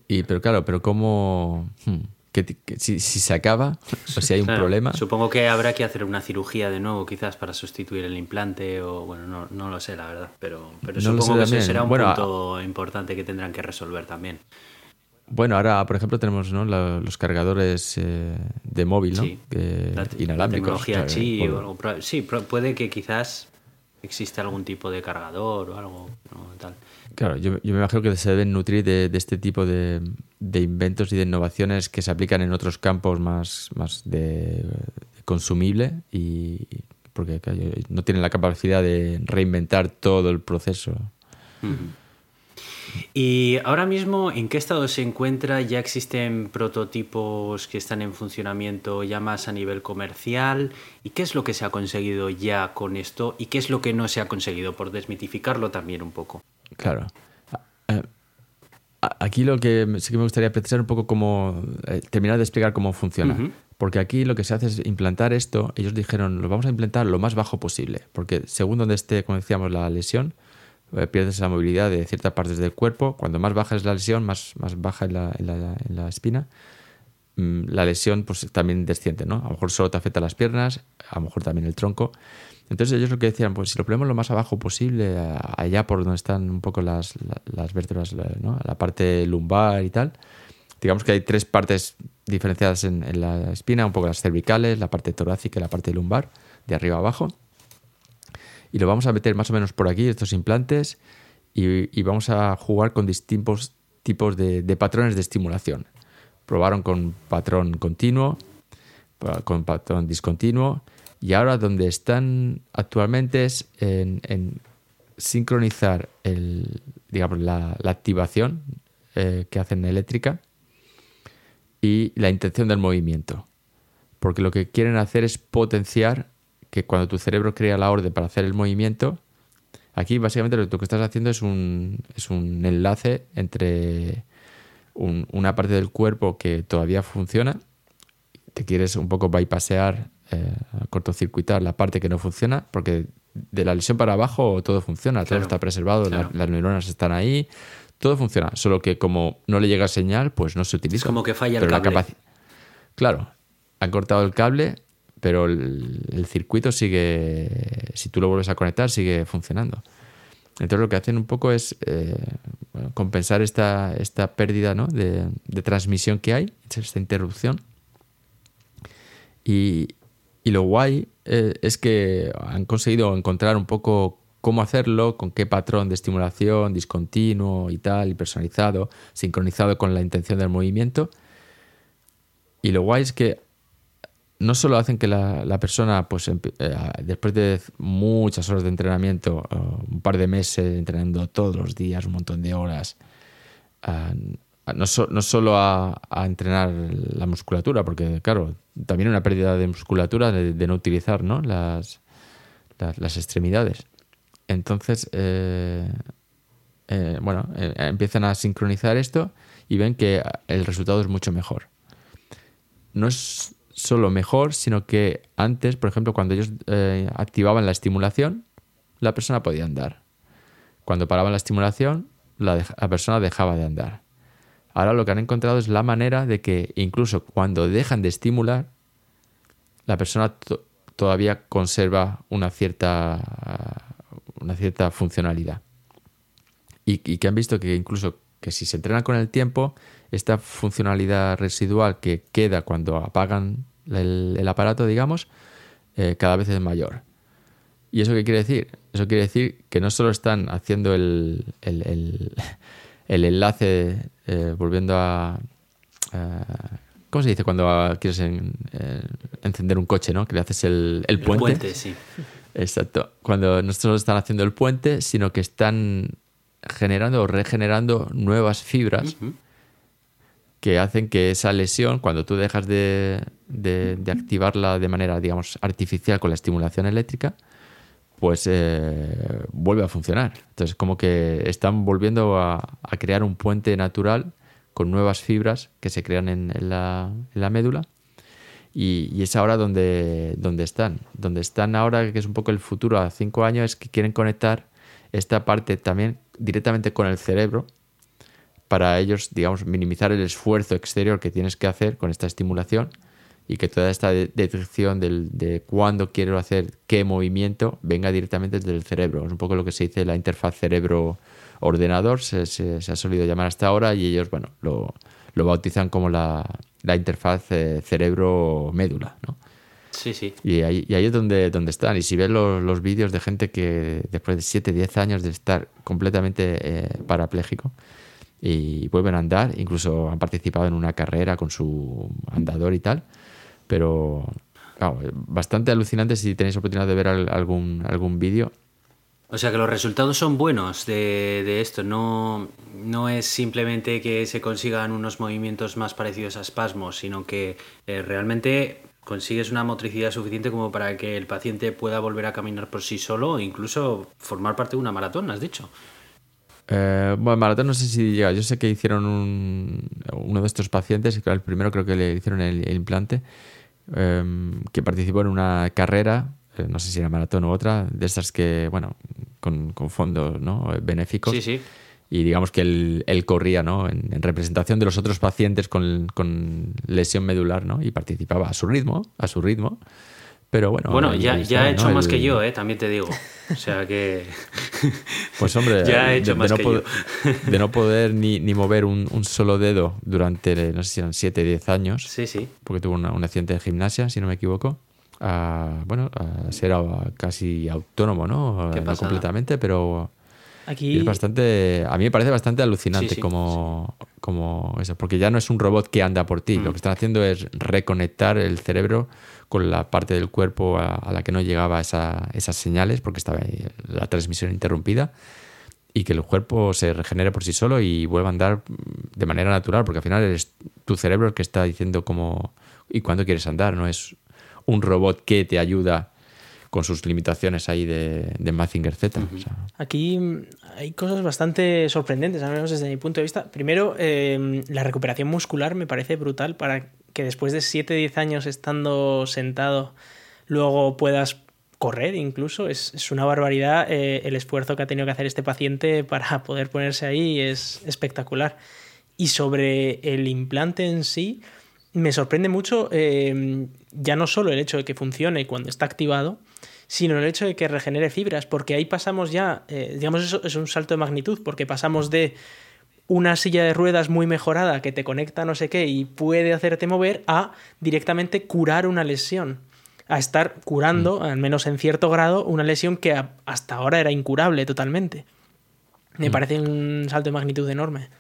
y, pero claro, pero ¿cómo...? Hmm, que, si, se acaba o si hay un problema... Supongo que habrá que hacer una cirugía de nuevo quizás para sustituir el implante o bueno, no, no lo sé la verdad, pero, pero supongo que ese será un punto importante que tendrán que resolver también. Bueno, ahora, por ejemplo, tenemos ¿no? los cargadores eh, de móvil, ¿no? Sí, inalámbricos. tecnología sí, puede que quizás exista algún tipo de cargador o algo tal. Claro, yo, me imagino que se deben nutrir de, este tipo de, inventos y de innovaciones que se aplican en otros campos más, más de, consumible y porque no tienen la capacidad de reinventar todo el proceso. Y ahora mismo, ¿en qué estado se encuentra? ¿Ya existen prototipos que están en funcionamiento ya más a nivel comercial? ¿Y qué es lo que se ha conseguido ya con esto? ¿Y qué es lo que no se ha conseguido? Por desmitificarlo también un poco. Claro. Eh, aquí lo que sí que me gustaría precisar un poco cómo eh, terminar de explicar cómo funciona. Porque aquí lo que se hace es implantar esto. Ellos dijeron, lo vamos a implantar lo más bajo posible. Porque según donde esté, como decíamos, la lesión, pierdes la movilidad de ciertas partes del cuerpo. Cuando más baja es la lesión, más, más baja en la, la, espina, mm, la lesión pues también desciende, ¿no? A lo mejor solo te afecta las piernas, a lo mejor también el tronco. Entonces ellos lo que decían, pues si lo ponemos lo más abajo posible, allá por donde están un poco las, las vértebras, la parte lumbar y tal, digamos que hay tres partes diferenciadas en, la espina, un poco las cervicales, la parte torácica y la parte lumbar, de arriba a abajo. Y lo vamos a meter más o menos por aquí, estos implantes, y, vamos a jugar con distintos tipos de, patrones de estimulación. Probaron con patrón continuo, con patrón discontinuo, y ahora donde están actualmente es en, sincronizar el, digamos, la, activación eh, que hacen eléctrica y la intención del movimiento. Porque lo que quieren hacer es potenciar que cuando tu cerebro crea la orden para hacer el movimiento, aquí básicamente lo que tú estás haciendo es un, es un enlace entre una parte del cuerpo que todavía funciona, te quieres un poco bypassear, eh, cortocircuitar la parte que no funciona, porque de la lesión para abajo todo funciona, todo está preservado, las neuronas están ahí, todo funciona, solo que como no le llega señal, pues no se utiliza. Es como que falla el cable. claro, han cortado el cable, pero el, circuito sigue, si tú lo vuelves a conectar, sigue funcionando. Entonces lo que hacen un poco es eh, compensar esta, esta pérdida de, transmisión que hay, esta interrupción. Y, lo guay eh, es que han conseguido encontrar un poco cómo hacerlo, con qué patrón de estimulación, discontinuo y tal, y personalizado, sincronizado con la intención del movimiento. Y lo guay es que no solo hacen que la, persona, pues eh, después de muchas horas de entrenamiento, un par de meses entrenando todos los días, un montón de horas, no, solo a, entrenar la musculatura, porque claro, también una pérdida de musculatura de, no utilizar ¿no? Las, las extremidades, entonces, eh, eh, bueno, eh, empiezan a sincronizar esto y ven que el resultado es mucho mejor. No es solo mejor, sino que antes, por ejemplo, cuando ellos activaban la estimulación, la persona podía andar. Cuando paraban la estimulación, la, persona dejaba de andar. Ahora lo que han encontrado es la manera de que incluso cuando dejan de estimular, la persona todavía conserva una cierta una cierta funcionalidad. Y, que han visto que incluso que si se entrena con el tiempo, esta funcionalidad residual que queda cuando apagan el, aparato, digamos, eh, cada vez es mayor. ¿Y eso qué quiere decir? Eso quiere decir que no solo están haciendo el, el, enlace, eh, volviendo a, ¿Cómo se dice cuando quieres encender un coche, ¿no? Que le haces el, puente. El puente, sí. Exacto. Cuando no solo están haciendo el puente, sino que están generando o regenerando nuevas fibras que hacen que esa lesión, cuando tú dejas de, activarla de manera, digamos, artificial con la estimulación eléctrica, pues eh, vuelve a funcionar. Entonces, como que están volviendo a, crear un puente natural con nuevas fibras que se crean en la médula y, es ahora donde, donde están. Donde están ahora, que es un poco el futuro a cinco años, es que quieren conectar esta parte también directamente con el cerebro para ellos, digamos, minimizar el esfuerzo exterior que tienes que hacer con esta estimulación y que toda esta detección de cuándo quiero hacer qué movimiento venga directamente desde el cerebro. Es un poco lo que se dice la interfaz cerebro-ordenador, se, se, ha solido llamar hasta ahora y ellos, bueno, lo, lo bautizan como la, la interfaz eh, cerebro-médula, ¿no? Sí, sí. Y ahí, y ahí es donde, donde están. Y si ves los, los vídeos de gente que después de 7, 10 años de estar completamente eh, parapléjico y vuelven a andar, incluso han participado en una carrera con su andador y tal, pero bastante alucinante si tenéis oportunidad de ver algún, algún vídeo. O sea que los resultados son buenos de, esto, no, no es simplemente que se consigan unos movimientos más parecidos a espasmos, sino que eh, realmente consigues una motricidad suficiente como para que el paciente pueda volver a caminar por sí solo incluso formar parte de una maratón, has dicho. Eh, bueno, maratón no sé si llega. Yo sé que hicieron un, uno de estos pacientes, el primero creo que le hicieron el, implante, em, que participó en una carrera eh, no sé si era maratón u otra, de estas que, bueno, con, fondos ¿no? benéficos. Sí, sí. Y digamos que él, corría ¿no? En, representación de los otros pacientes con, lesión medular ¿no? y participaba a su ritmo, a su ritmo. Pero bueno, bueno ya, ya ha hecho más que yo, ¿eh? también te digo. O sea que. Pues hombre, ya ha hecho de, más no que poder, yo. de no poder ni, ni mover un, un, solo dedo durante, no sé si eran 7, 10 años. Sí, sí. Porque tuvo un accidente de gimnasia, si no me equivoco a, bueno, a ser casi autónomo, ¿no? No completamente, pero Aquí... es bastante, a mí me parece bastante alucinante como, como eso, porque ya no es un robot que anda por ti, lo mm. que están haciendo es reconectar el cerebro con la parte del cuerpo a, la que no llegaba esa, esas señales, porque estaba la transmisión interrumpida, y que el cuerpo se regenere por sí solo y vuelva a andar de manera natural, porque al final es tu cerebro el que está diciendo cómo y cuándo quieres andar, no es un robot que te ayuda con sus limitaciones ahí de, de Mazinger Z. Aquí hay cosas bastante sorprendentes, al menos desde mi punto de vista. Primero, em, la recuperación muscular me parece brutal para que después de 7-10 años estando sentado, luego puedas correr incluso. Es, es una barbaridad eh, el esfuerzo que ha tenido que hacer este paciente para poder ponerse ahí, es espectacular. Y sobre el implante en sí, me sorprende mucho em, ya no solo el hecho de que funcione cuando está activado, sino el hecho de que regenere fibras, porque ahí pasamos ya, eh, digamos, eso es un salto de magnitud, porque pasamos de una silla de ruedas muy mejorada que te conecta no sé qué y puede hacerte mover a directamente curar una lesión, a estar curando, mm. al menos en cierto grado, una lesión que hasta ahora era incurable totalmente. Me mm. parece un salto de magnitud enorme.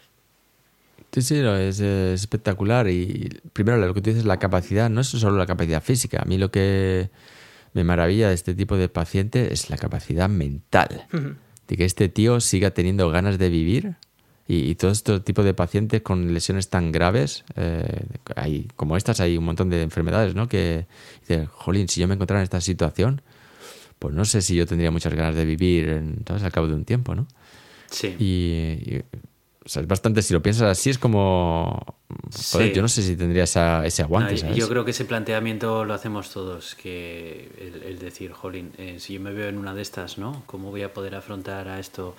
Sí, sí, es, espectacular. Y primero, lo que tú dices, la capacidad, no es solo la capacidad física. A mí lo que me maravilla de este tipo de paciente es la capacidad mental. De que este tío siga teniendo ganas de vivir. Y, todo este tipo de pacientes con lesiones tan graves, eh, hay, como estas, hay un montón de enfermedades, ¿no? Que dicen, jolín, si yo me encontrara en esta situación, pues no sé si yo tendría muchas ganas de vivir en, al cabo de un tiempo, ¿no? Sí. y o sea, es bastante, si lo piensas así, es como. Joder, yo no sé si tendría ese aguante. Yo creo que ese planteamiento lo hacemos todos, que el, decir, jolín, eh, si yo me veo en una de estas, ¿no? ¿Cómo voy a poder afrontar a esto?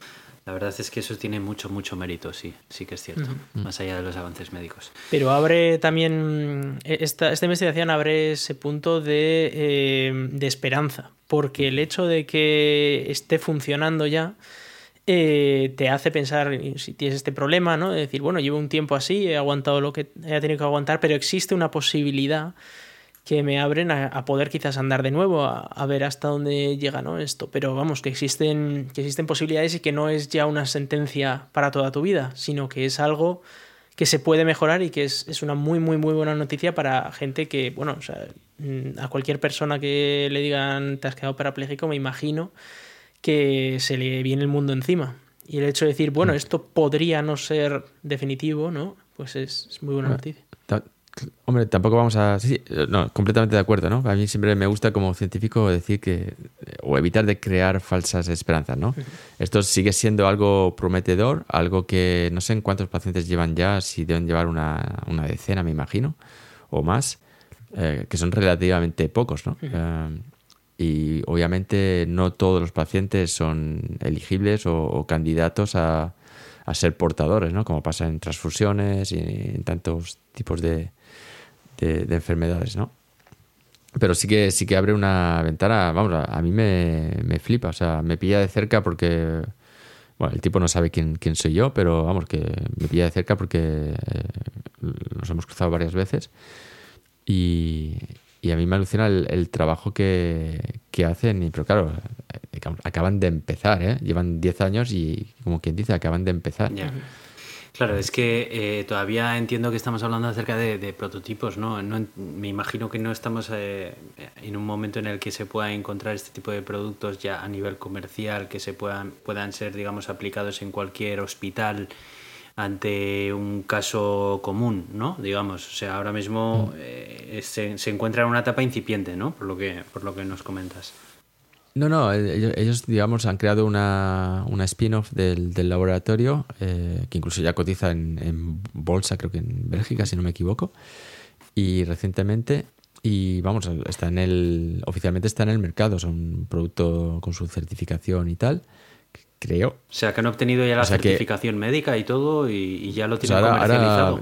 La verdad es que eso tiene mucho, mucho mérito, sí, sí que es cierto, más allá de los avances médicos. Pero abre también, e, esta, esta investigación abre ese punto de, eh, de esperanza, porque el hecho de que esté funcionando ya eh, te hace pensar si tienes este problema, ¿no? De decir, bueno, llevo un tiempo así, he aguantado lo que he tenido que aguantar, pero existe una posibilidad que me abren a, poder quizás andar de nuevo, a, ver hasta dónde llega ¿no? esto. Pero vamos, que existen, que existen posibilidades y que no es ya una sentencia para toda tu vida, sino que es algo que se puede mejorar y que es, es una muy, muy, muy buena noticia para gente que, bueno, o sea, mm, a cualquier persona que le digan te has quedado parapléjico, me imagino que se le viene el mundo encima. Y el hecho de decir, bueno, mm. esto podría no ser definitivo, ¿no? Pues es, muy buena noticia. Hombre, tampoco vamos a... Sí, no, completamente de acuerdo, ¿no? A mí siempre me gusta como científico decir que... o evitar de crear falsas esperanzas, ¿no? Esto sigue siendo algo prometedor, algo que no sé en cuántos pacientes llevan ya, si deben llevar una, decena, me imagino, o más, eh, que son relativamente pocos, ¿no? y obviamente no todos los pacientes son elegibles o, candidatos a, ser portadores, ¿no? como pasa en transfusiones y en tantos tipos de, enfermedades. ¿no? Pero sí que, sí que abre una ventana, vamos, a, mí me, flipa, o sea, me pilla de cerca porque, bueno, el tipo no sabe quién, quién soy yo, pero vamos, que me pilla de cerca porque eh, nos hemos cruzado varias veces. Y, y a mí me alucina el, trabajo que, hacen, pero claro, acaban de empezar, ¿eh? llevan 10 años y como quien dice, acaban de empezar. Claro, es que eh, todavía entiendo que estamos hablando acerca de, prototipos, ¿no? Me imagino que no estamos eh, en un momento en el que se pueda encontrar este tipo de productos ya a nivel comercial, que se puedan, puedan ser, digamos, aplicados en cualquier hospital ante un caso común, ¿no? Digamos, o sea, ahora mismo mm. eh, se, se, encuentra en una etapa incipiente, ¿no? Por lo que, por lo que nos comentas. No, no, ellos, digamos, han creado una, una spin-off del, del, laboratorio eh, que incluso ya cotiza en, bolsa, creo que en Bélgica, si no me equivoco, y recientemente, y vamos, está en el, oficialmente está en el mercado, es un producto con su certificación y tal, creo. O sea, que han obtenido ya la certificación médica y todo y, ya lo tienen comercializado.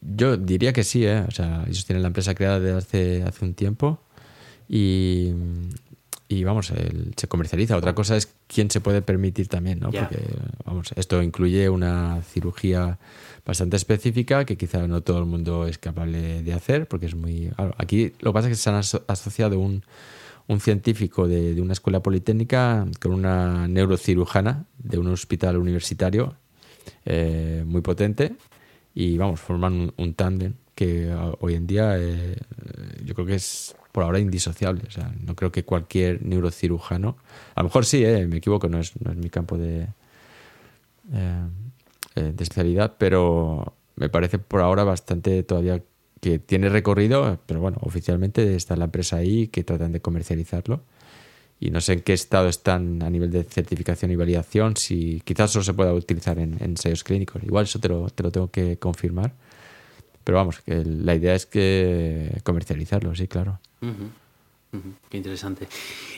yo diría que sí, ¿eh? O sea, ellos tienen la empresa creada desde hace, hace un tiempo y y vamos, se comercializa. Otra cosa es quién se puede permitir también, ¿no? Porque, vamos, esto incluye una cirugía bastante específica que quizá no todo el mundo es capaz de hacer, porque es muy... aquí lo que pasa es que se han asociado un, un científico de, una escuela politécnica con una neurocirujana de un hospital universitario eh, muy potente y, vamos, forman un, tándem que hoy en día eh, yo creo que es por ahora indisociable. O sea, no creo que cualquier neurocirujano, a lo mejor sí, eh, me equivoco, no es, no es mi campo de, eh, eh, de especialidad, pero me parece por ahora bastante todavía que tiene recorrido, pero bueno, oficialmente está la empresa ahí que tratan de comercializarlo. Y no sé en qué estado están a nivel de certificación y validación, si quizás solo se pueda utilizar en, ensayos clínicos. Igual eso te lo, te lo tengo que confirmar. Pero vamos, que la idea es que comercializarlo, sí, claro. Qué interesante.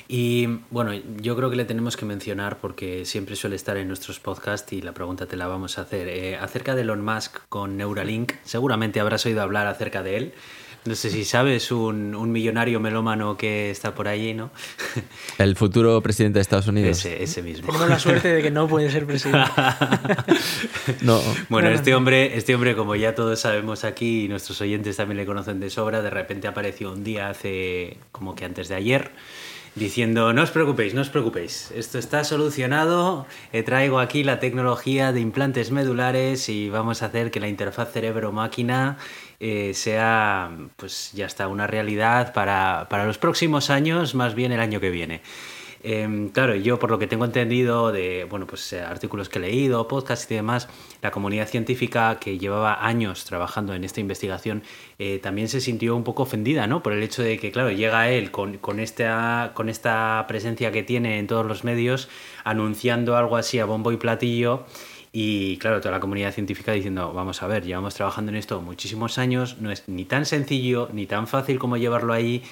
Y bueno, yo creo que le tenemos que mencionar porque siempre suele estar en nuestros podcasts y la pregunta te la vamos a hacer. Eh, acerca de Elon Musk con Neuralink, seguramente habrás oído hablar acerca de él. No sé si sabes, un, un, millonario melómano que está por allí, ¿no? El futuro presidente de Estados Unidos. Ese, ese mismo. Tenemos la suerte de que no puede ser presidente. no. Bueno, este hombre, este hombre, como ya todos sabemos aquí, y nuestros oyentes también le conocen de sobra, de repente apareció un día hace como que antes de ayer diciendo, no os preocupéis, no os preocupéis, esto está solucionado, eh, traigo aquí la tecnología de implantes medulares y vamos a hacer que la interfaz cerebro-máquina eh, sea, pues ya está, una realidad para, para los próximos años, más bien el año que viene. Em, claro, yo por lo que tengo entendido de bueno, pues, eh, artículos que he leído, podcasts y demás, la comunidad científica que llevaba años trabajando en esta investigación eh, también se sintió un poco ofendida ¿no? por el hecho de que, claro, llega él con, con, esta, con esta presencia que tiene en todos los medios anunciando algo así a bombo y platillo. Y claro, toda la comunidad científica diciendo, vamos a ver, llevamos trabajando en esto muchísimos años, no es ni tan sencillo ni tan fácil como llevarlo ahí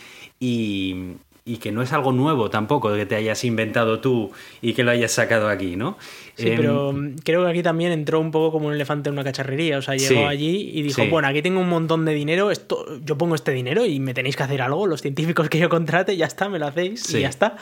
y, y que no es algo nuevo tampoco que te hayas inventado tú y que lo hayas sacado aquí, ¿no? Sí, pero em, creo que aquí también entró un poco como un elefante en una cacharrería. O sea, llegó allí y dijo, bueno, aquí tengo un montón de dinero, esto, yo pongo este dinero y me tenéis que hacer algo. Los científicos que yo contrate, ya está, me lo hacéis y ya está.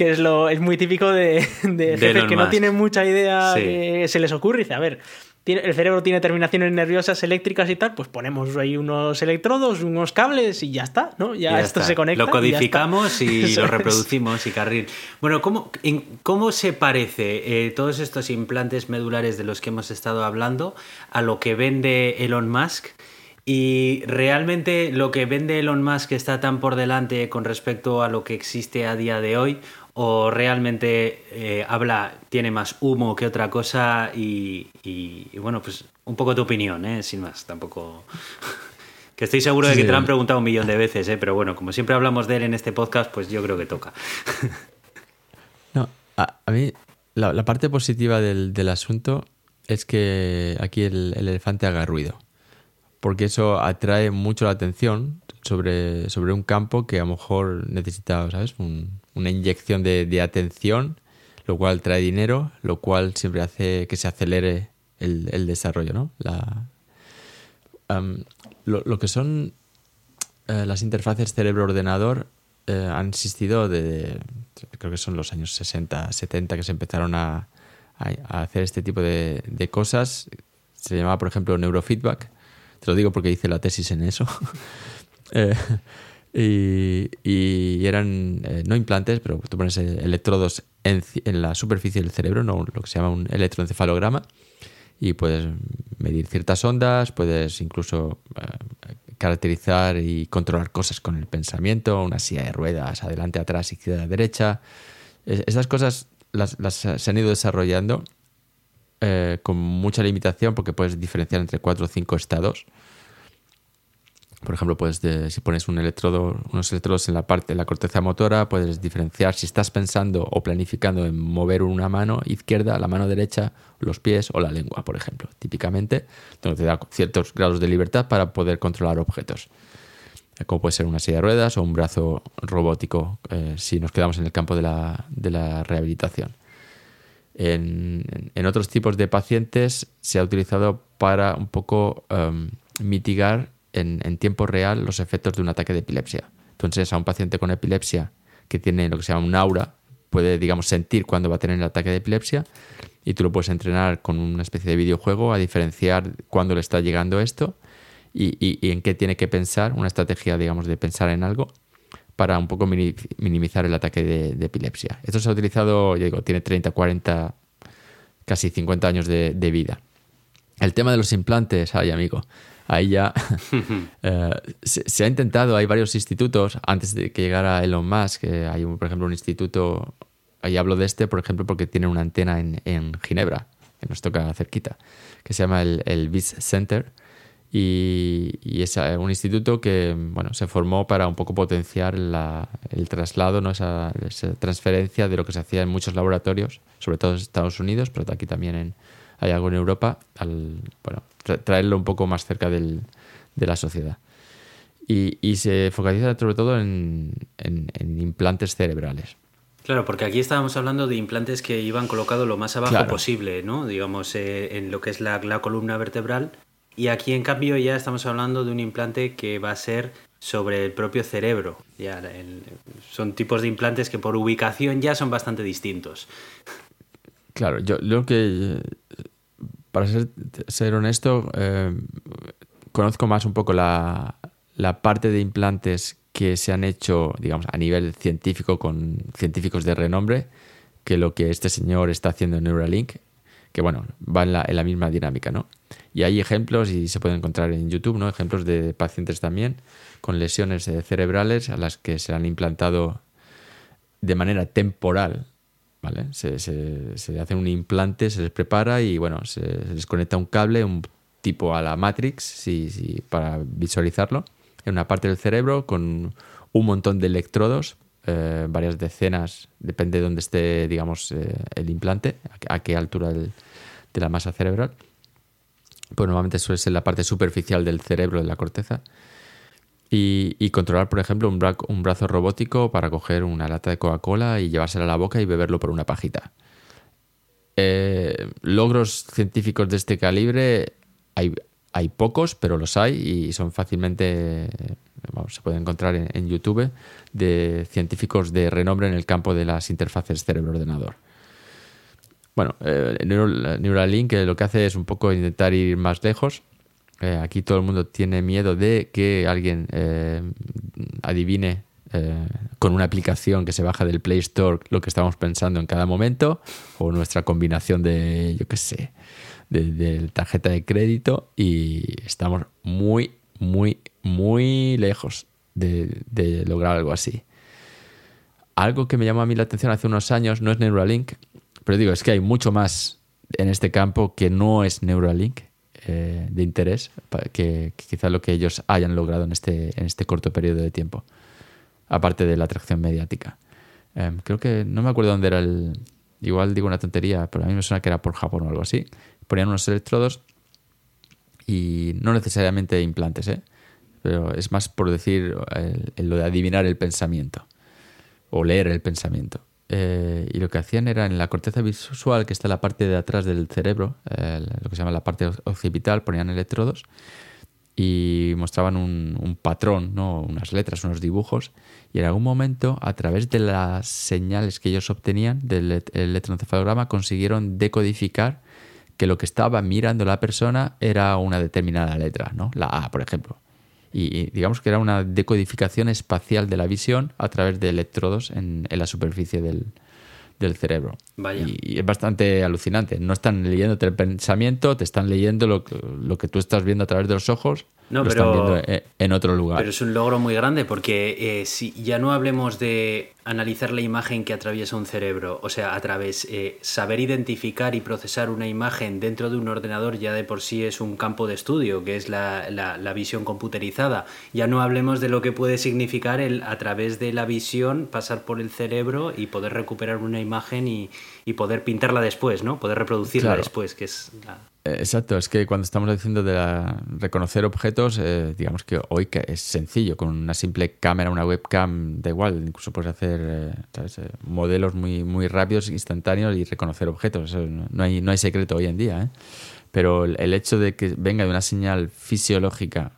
Que es lo es muy típico de, jefes que no tienen mucha idea que se les ocurre dice, a ver, el cerebro tiene terminaciones nerviosas eléctricas y tal, pues ponemos ahí unos electrodos, unos cables y ya está, ¿no? Ya, esto se conecta. Lo codificamos y, lo reproducimos y carril. Bueno, ¿cómo, cómo se parece eh, todos estos implantes medulares de los que hemos estado hablando a lo que vende Elon Musk? Y realmente lo que vende Elon Musk está tan por delante con respecto a lo que existe a día de hoy o realmente eh, habla, tiene más humo que otra cosa y, bueno, pues un poco tu opinión, ¿eh? sin más, tampoco... que estoy seguro de que te lo han preguntado un millón de veces, ¿eh? pero bueno, como siempre hablamos de él en este podcast, pues yo creo que toca. no, a, mí la, parte positiva del, asunto es que aquí el, el elefante haga ruido, porque eso atrae mucho la atención sobre, sobre un campo que a lo mejor necesita, ¿sabes? una inyección de, atención, lo cual trae dinero, lo cual siempre hace que se acelere el, desarrollo, ¿no? La, lo, que son eh, las interfaces cerebro-ordenador eh, han existido de, creo que son los años 60, 70 que se empezaron a, a hacer este tipo de, de, cosas. Se llamaba, por ejemplo, neurofeedback. Te lo digo porque hice la tesis en eso. Eh, y, eran eh, no implantes, pero tú pones electrodos en, la superficie del cerebro, no lo que se llama un electroencefalograma, y puedes medir ciertas ondas, puedes incluso eh, caracterizar y controlar cosas con el pensamiento, una silla de ruedas, adelante, atrás, izquierda, derecha. esas cosas las, se han ido desarrollando eh, con mucha limitación porque puedes diferenciar entre cuatro o cinco estados por ejemplo, puedes si pones un electrodo, unos electrodos en la parte de la corteza motora, puedes diferenciar si estás pensando o planificando en mover una mano izquierda, la mano derecha, los pies o la lengua, por ejemplo. Típicamente, donde te da ciertos grados de libertad para poder controlar objetos. Como puede ser una silla de ruedas o un brazo robótico, eh, si nos quedamos en el campo de la, rehabilitación. En, otros tipos de pacientes se ha utilizado para un poco em, mitigar en, tiempo real los efectos de un ataque de epilepsia. Entonces, a un paciente con epilepsia que tiene lo que se llama un aura, puede, digamos, sentir cuándo va a tener el ataque de epilepsia y tú lo puedes entrenar con una especie de videojuego a diferenciar cuándo le está llegando esto y, en qué tiene que pensar, una estrategia, digamos, de pensar en algo para un poco minimizar el ataque de, epilepsia. Esto se ha utilizado, yo digo, tiene 30, 40, casi 50 años de, de vida. El tema de los implantes, ay amigo, ahí ya eh, se, ha intentado, hay varios institutos, antes de que llegara Elon Musk, hay por ejemplo un instituto, ahí hablo de este, por ejemplo, porque tiene una antena en, Ginebra, que nos toca cerquita, que se llama el, el Center. Y, es un instituto que bueno, se formó para un poco potenciar el traslado, ¿no? esa, transferencia de lo que se hacía en muchos laboratorios, sobre todo en Estados Unidos, pero aquí también en, hay algo en Europa, al bueno, traerlo un poco más cerca del, de la sociedad. Y, y, se focaliza sobre todo en, en, implantes cerebrales. Claro, porque aquí estábamos hablando de implantes que iban colocados lo más abajo posible, ¿no? Digamos, eh, en lo que es la, la, columna vertebral. Y aquí, en cambio, ya estamos hablando de un implante que va a ser sobre el propio cerebro. Ya, son tipos de implantes que por ubicación ya son bastante distintos. Claro, yo lo que para ser, honesto, eh, conozco más un poco la, parte de implantes que se han hecho, digamos, a nivel científico con científicos de renombre, que lo que este señor está haciendo en Neuralink, que bueno, va en la, misma dinámica, ¿no? Y hay ejemplos, y se pueden encontrar en YouTube, ¿no? Ejemplos de pacientes también con lesiones eh, cerebrales a las que se han implantado de manera temporal ¿vale? Se, se, hace un implante, se les prepara y bueno, se, les conecta un cable, un tipo a la Matrix, sí, para visualizarlo, en una parte del cerebro con un montón de electrodos, eh, varias decenas, depende de dónde esté, digamos, eh, el implante, a, qué altura de la masa cerebral. Pues normalmente suele ser la parte superficial del cerebro, de la corteza y, controlar, por ejemplo, un, brazo robótico para coger una lata de Coca-Cola y llevársela a la boca y beberlo por una pajita. Eh, logros científicos de este calibre hay, hay, pocos, pero los hay y son fácilmente, se pueden encontrar en, YouTube, de científicos de renombre en el campo de las interfaces cerebro-ordenador. Bueno, eh, Neuralink lo que hace es un poco intentar ir más lejos eh, aquí todo el mundo tiene miedo de que alguien eh, adivine eh, con una aplicación que se baja del Play Store lo que estamos pensando en cada momento o nuestra combinación de, yo qué sé, de, tarjeta de crédito y estamos muy, muy, muy lejos de, lograr algo así. Algo que me llamó a mí la atención hace unos años no es Neuralink, pero digo, es que hay mucho más en este campo que no es Neuralink eh, de interés que, quizás lo que ellos hayan logrado en este, en este corto periodo de tiempo, aparte de la atracción mediática. Em, creo que no me acuerdo dónde era el. Igual digo una tontería, pero a mí me suena que era por Japón o algo así. Ponían unos electrodos y no necesariamente implantes, ¿eh? Pero es más por decir lo de adivinar el pensamiento o leer el pensamiento. Eh, y lo que hacían era en la corteza visual, que está en la parte de atrás del cerebro, lo que se llama la parte occipital, ponían electrodos y mostraban un, patrón, ¿no? unas letras, unos dibujos, y en algún momento, a través de las señales que ellos obtenían del electroencefalograma, consiguieron decodificar que lo que estaba mirando la persona era una determinada letra, ¿no? la A, por ejemplo y digamos que era una decodificación espacial de la visión a través de electrodos en, la superficie del, del cerebro. Vaya. Y, es bastante alucinante. No están leyéndote el pensamiento, te están leyendo lo, lo que tú estás viendo a través de los ojos no, lo pero, están viendo en otro lugar. Pero es un logro muy grande porque eh, si ya no hablemos de analizar la imagen que atraviesa un cerebro, o sea, a través eh, saber identificar y procesar una imagen dentro de un ordenador ya de por sí es un campo de estudio, que es la, la, visión computerizada. Ya no hablemos de lo que puede significar el a través de la visión pasar por el cerebro y poder recuperar una imagen y, y poder pintarla después, ¿no? Poder reproducirla después, que es la, eh, exacto, es que cuando estamos diciendo de reconocer objetos, eh, digamos que hoy que es sencillo, con una simple cámara, una webcam, da igual, incluso puedes hacer eh, modelos muy, muy rápidos, instantáneos y reconocer objetos. no, hay, no hay secreto hoy en día. Pero el hecho de que venga de una señal fisiológica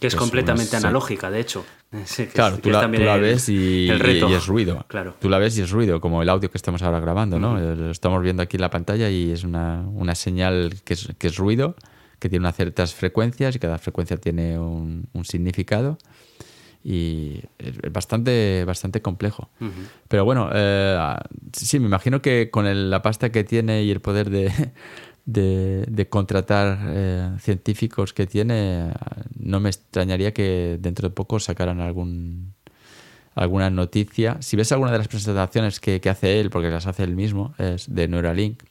que es completamente analógica, de hecho. claro, tú, la, ves y, es ruido. Claro. Tú la ves y es ruido, como el audio que estamos ahora grabando, ¿no? Lo estamos viendo aquí en la pantalla y es una, señal que es, que es, ruido, que tiene unas ciertas frecuencias y cada frecuencia tiene un, significado. Y es bastante, bastante complejo. Pero bueno, eh, sí, me imagino que con la pasta que tiene y el poder de de, contratar eh, científicos que tiene, no me extrañaría que dentro de poco sacaran algún alguna noticia. Si ves alguna de las presentaciones que, hace él, porque las hace él mismo, es de Neuralink,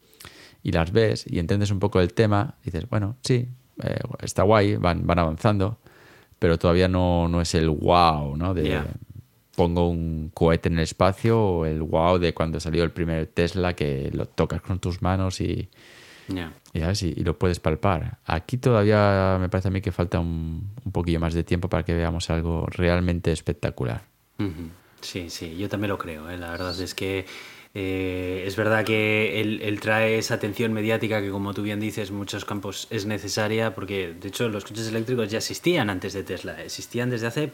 y las ves y entiendes un poco el tema, dices, bueno, sí, eh, está guay, van, van avanzando, pero todavía no, no es el wow, ¿no? De pongo un cohete en el espacio o el wow de cuando salió el primer Tesla que lo tocas con tus manos y, y, lo puedes palpar. Aquí todavía me parece a mí que falta un, un poquillo más de tiempo para que veamos algo realmente espectacular. Sí, sí, yo también lo creo. ¿eh? La verdad es que eh, es verdad que él, trae esa atención mediática que, como tú bien dices, en muchos campos es necesaria, porque de hecho los coches eléctricos ya existían antes de Tesla, existían desde hace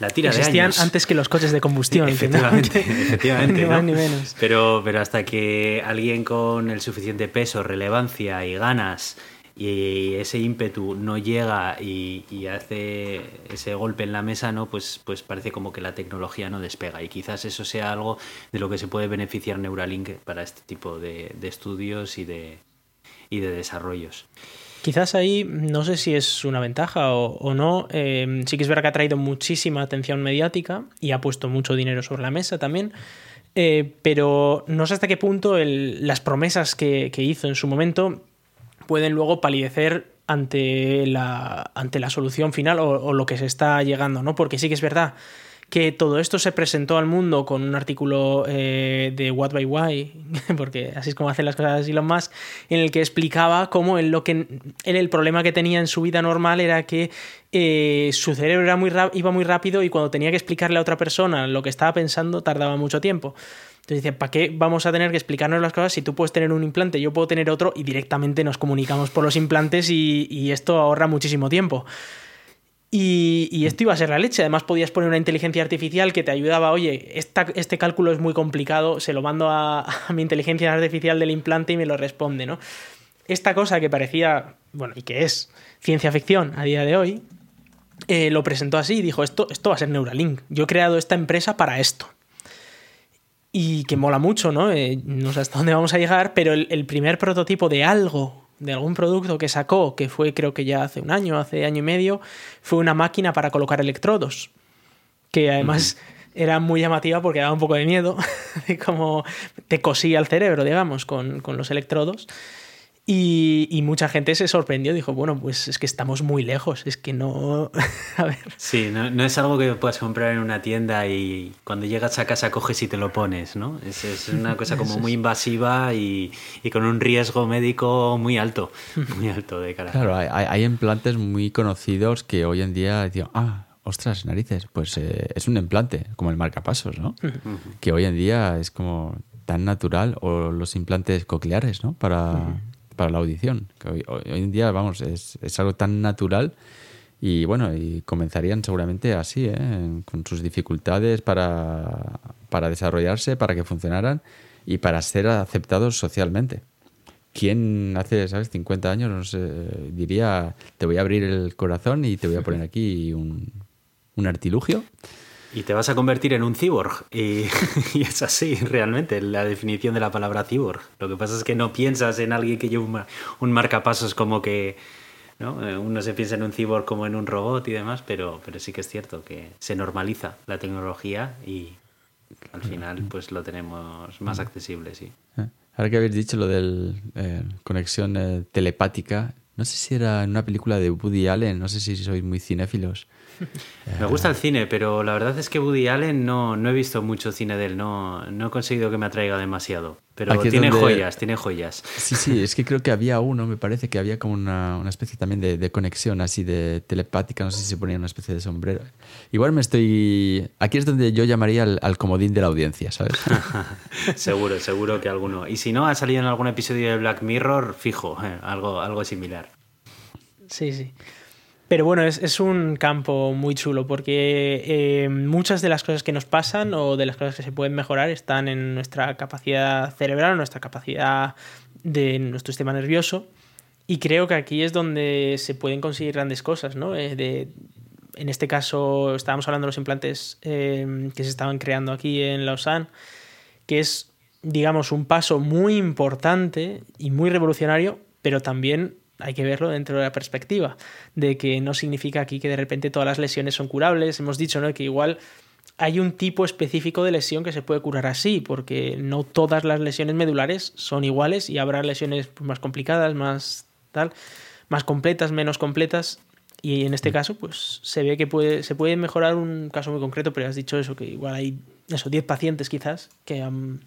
la tira de años. antes que los coches de combustión. Efectivamente, efectivamente. ni más ni menos. Pero, pero hasta que alguien con el suficiente peso, relevancia y ganas y ese ímpetu no llega y, hace ese golpe en la mesa, ¿no? Pues, pues parece como que la tecnología no despega. Y quizás eso sea algo de lo que se puede beneficiar Neuralink para este tipo de, estudios y de, y de desarrollos. Quizás ahí, no sé si es una ventaja o, no, eh, sí que es verdad que ha traído muchísima atención mediática y ha puesto mucho dinero sobre la mesa también, eh, pero no sé hasta qué punto las promesas que, hizo en su momento pueden luego palidecer ante la, ante la solución final o, lo que se está llegando, ¿no? Porque sí que es verdad que todo esto se presentó al mundo con un artículo eh, de What by Why, porque así es como hacen las cosas Elon Musk, en el que explicaba cómo él, lo que, él el problema que tenía en su vida normal era que eh, su cerebro era muy iba muy rápido y cuando tenía que explicarle a otra persona lo que estaba pensando tardaba mucho tiempo. Entonces dice, ¿para qué vamos a tener que explicarnos las cosas si tú puedes tener un implante, yo puedo tener otro y directamente nos comunicamos por los implantes y, esto ahorra muchísimo tiempo? Y, esto iba a ser la leche. Además, podías poner una inteligencia artificial que te ayudaba. Oye, este cálculo es muy complicado, se lo mando a, mi inteligencia artificial del implante y me lo responde, ¿no? Esta cosa que parecía, bueno, y que es ciencia ficción a día de hoy, eh, lo presentó así y dijo: esto, esto va a ser Neuralink. Yo he creado esta empresa para esto y que mola mucho, ¿no? Eh, no sé hasta dónde vamos a llegar, pero el, primer prototipo de algo, de algún producto que sacó, que fue creo que ya hace un año, hace año y medio, fue una máquina para colocar electrodos, que además era muy llamativa porque daba un poco de miedo, de cómo te cosía el cerebro, digamos, con, con los electrodos. Y, mucha gente se sorprendió, dijo, bueno, pues es que estamos muy lejos, es que no... a ver. Sí, no, es algo que puedas comprar en una tienda y cuando llegas a casa coges y te lo pones, ¿no? Es, una cosa como muy invasiva y, con un riesgo médico muy alto, muy alto de cara. Claro, hay, implantes muy conocidos que hoy en día digo, ah, ostras, narices, pues eh, es un implante, como el marcapasos, ¿no? que hoy en día es como tan natural, o los implantes cocleares, ¿no? Para para la audición. Que hoy, en día, vamos, es, es, algo tan natural y bueno, y comenzarían seguramente así, ¿eh? con sus dificultades para, para desarrollarse, para que funcionaran y para ser aceptados socialmente. ¿Quién hace, sabes, 50 años no sé, diría, te voy a abrir el corazón y te voy a poner aquí un, un artilugio? Y te vas a convertir en un cyborg. Y, es así, realmente, la definición de la palabra cyborg. Lo que pasa es que no piensas en alguien que lleva un, marcapasos como que... ¿no? Eh, uno se piensa en un cyborg como en un robot y demás, pero, pero sí que es cierto que se normaliza la tecnología y al final pues lo tenemos más accesible, sí. Eh, ahora que habéis dicho lo de eh, conexión telepática, no sé si era en una película de Woody Allen, no sé si sois muy cinéfilos, Me gusta el cine, pero la verdad es que Woody Allen no, no he visto mucho cine de él, no, no he conseguido que me atraiga demasiado. Pero tiene joyas, tiene joyas. Sí, sí, es que creo que había uno, me parece que había como una, una especie también de, de, conexión así de telepática, no sé si se ponía una especie de sombrero. Igual me estoy... Aquí es donde yo llamaría al, comodín de la audiencia, ¿sabes? seguro, seguro que alguno. Y si no, ha salido en algún episodio de Black Mirror, fijo, eh, algo, algo similar. Sí, sí. Pero bueno, es, un campo muy chulo porque eh, muchas de las cosas que nos pasan o de las cosas que se pueden mejorar están en nuestra capacidad cerebral, nuestra capacidad de nuestro sistema nervioso. Y creo que aquí es donde se pueden conseguir grandes cosas, ¿no? Eh, en este caso, estábamos hablando de los implantes eh, que se estaban creando aquí en Lausanne, que es, digamos, un paso muy importante y muy revolucionario, pero también hay que verlo dentro de la perspectiva, de que no significa aquí que de repente todas las lesiones son curables. Hemos dicho ¿no? que igual hay un tipo específico de lesión que se puede curar así, porque no todas las lesiones medulares son iguales y habrá lesiones más complicadas, más tal, más completas, menos completas. Y en este mm. caso, pues se ve que puede, se puede mejorar un caso muy concreto, pero has dicho eso, que igual hay eso, 10 pacientes quizás que han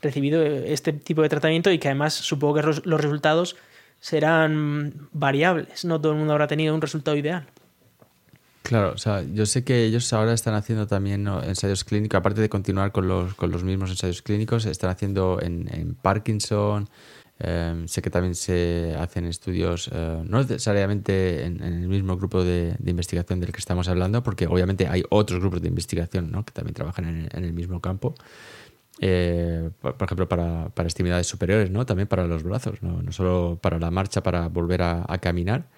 recibido este tipo de tratamiento y que además supongo que los resultados serán variables, no todo el mundo habrá tenido un resultado ideal. Claro, o sea, yo sé que ellos ahora están haciendo también ensayos clínicos, aparte de continuar con los, con los mismos ensayos clínicos, están haciendo en, Parkinson, em, sé que también se hacen estudios, eh, no necesariamente en, el mismo grupo de, investigación del que estamos hablando, porque obviamente hay otros grupos de investigación ¿no? que también trabajan en, el mismo campo, eh, por, ejemplo, para, para, extremidades superiores, ¿no? También para los brazos, no, no solo para la marcha, para volver a, caminar,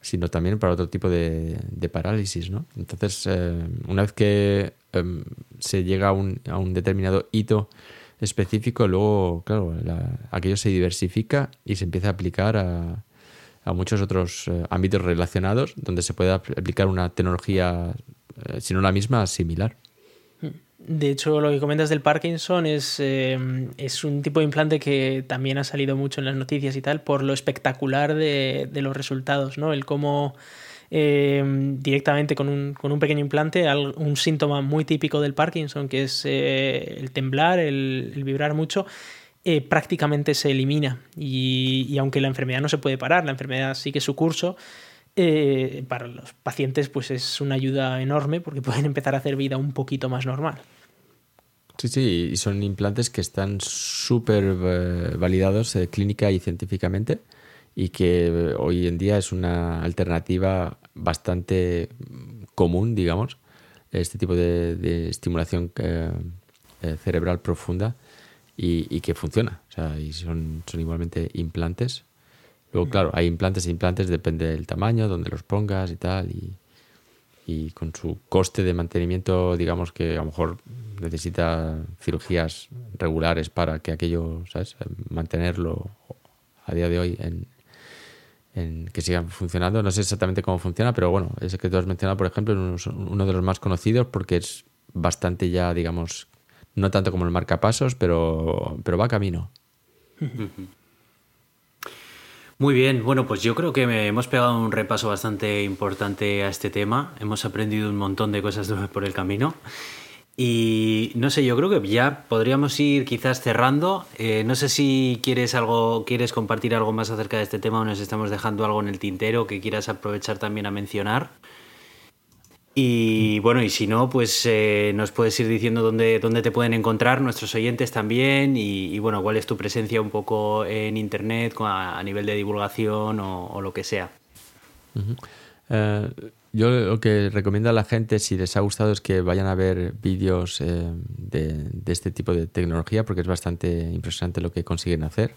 sino también para otro tipo de, parálisis, ¿no? Entonces, eh, una vez que em, se llega a un, determinado hito específico, luego, claro, aquello se diversifica y se empieza a aplicar a, muchos otros eh, ámbitos relacionados donde se puede aplicar una tecnología, si no la misma, similar. De hecho, lo que comentas del Parkinson es, eh, es un tipo de implante que también ha salido mucho en las noticias y tal por lo espectacular de, los resultados, ¿no? El cómo eh, directamente con un, con un, pequeño implante, un síntoma muy típico del Parkinson, que es eh, el temblar, el, vibrar mucho, prácticamente se elimina. Y, y aunque la enfermedad no se puede parar, la enfermedad sigue su curso, eh, para los pacientes pues es una ayuda enorme porque pueden empezar a hacer vida un poquito más normal. Sí, sí, y son implantes que están súper eh, validados eh, clínica y científicamente y que hoy en día es una alternativa bastante común, digamos, este tipo de, estimulación cerebral profunda y, que funciona. O sea, y son, son igualmente implantes Luego, claro, hay implantes e implantes, depende del tamaño, donde los pongas y tal, y, y con su coste de mantenimiento, digamos que a lo mejor necesita cirugías regulares para que aquello, ¿sabes? Mantenerlo a día de hoy en, en que siga funcionando. No sé exactamente cómo funciona, pero bueno, ese que tú has mencionado, por ejemplo, es uno, de los más conocidos porque es bastante ya, digamos, no tanto como el marcapasos, pero, pero va camino. Muy bien, bueno, pues yo creo que hemos pegado un repaso bastante importante a este tema. Hemos aprendido un montón de cosas por el camino. Y no sé, yo creo que ya podríamos ir quizás cerrando. Eh, no sé si quieres algo, quieres compartir algo más acerca de este tema o nos estamos dejando algo en el tintero que quieras aprovechar también a mencionar. Y bueno, y si no, pues eh, nos puedes ir diciendo dónde, dónde te pueden encontrar nuestros oyentes también y, bueno, cuál es tu presencia un poco en Internet a, nivel de divulgación o, lo que sea. Eh, yo lo que recomiendo a la gente, si les ha gustado, es que vayan a ver vídeos eh, de, este tipo de tecnología porque es bastante impresionante lo que consiguen hacer.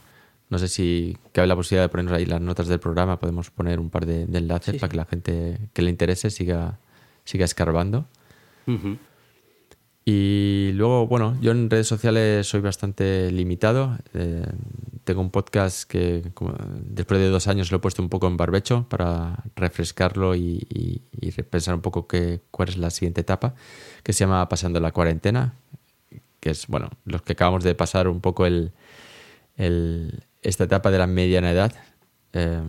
No sé si cabe la posibilidad de ponernos ahí las notas del programa, podemos poner un par de, enlaces para que la gente que le interese siga siga escarbando. Y luego, bueno, yo en redes sociales soy bastante limitado. Eh, tengo un podcast que después de dos años lo he puesto un poco en barbecho para refrescarlo y, y, pensar un poco qué, cuál es la siguiente etapa, que se llama Pasando la cuarentena, que es, bueno, los que acabamos de pasar un poco el, el esta etapa de la mediana edad. Eh,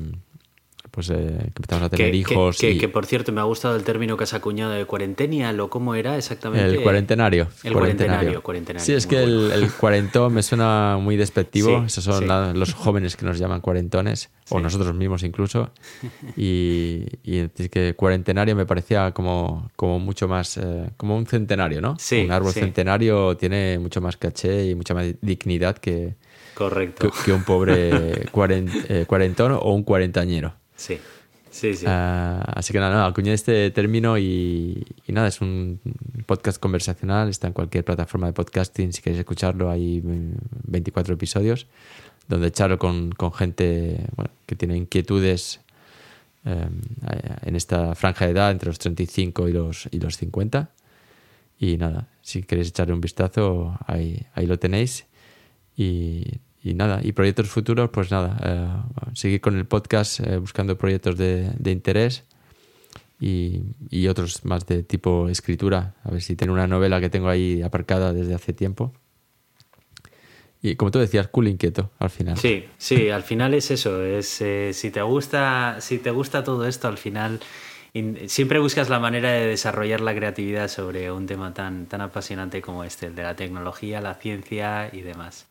pues eh, que empezamos a tener hijos. Que, que, por cierto, me ha gustado el término que has acuñado de cuarentenial o cómo era exactamente. El cuarentenario. El cuarentenario. cuarentenario, sí, es que el, cuarentón me suena muy despectivo. Esos son los jóvenes que nos llaman cuarentones, o nosotros mismos incluso. Y, y es que cuarentenario me parecía como, como mucho más. Eh, como un centenario, ¿no? Sí. Un árbol centenario tiene mucho más caché y mucha más dignidad que. Correcto. Que, un pobre eh, cuarentón o un cuarentañero. Sí, sí, sí. Ah, así que nada, acuñé este término y, nada, es un podcast conversacional, está en cualquier plataforma de podcasting, si queréis escucharlo hay 24 episodios, donde charlo con, gente que tiene inquietudes em, en esta franja de edad entre los 35 y los, y los 50. Y nada, si queréis echarle un vistazo, ahí, ahí lo tenéis. Y y nada, y proyectos futuros, pues nada, eh, seguir con el podcast eh, buscando proyectos de, interés y, y, otros más de tipo escritura. A ver si tengo una novela que tengo ahí aparcada desde hace tiempo. Y como tú decías, cool inquieto al final. Sí, sí, al final es eso. Es eh, si te gusta, si te gusta todo esto, al final siempre buscas la manera de desarrollar la creatividad sobre un tema tan, tan apasionante como este, el de la tecnología, la ciencia y demás.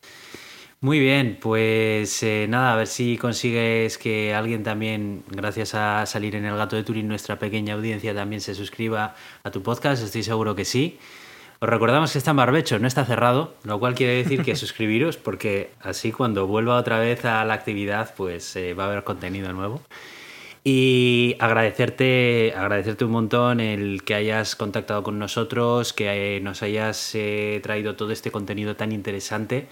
Muy bien, pues eh, nada, a ver si consigues que alguien también, gracias a salir en el gato de Turín, nuestra pequeña audiencia también se suscriba a tu podcast, estoy seguro que sí. Os recordamos que está en barbecho, no está cerrado, lo cual quiere decir que suscribiros porque así cuando vuelva otra vez a la actividad pues eh, va a haber contenido nuevo. Y agradecerte, agradecerte un montón el que hayas contactado con nosotros, que eh, nos hayas traído todo este contenido tan interesante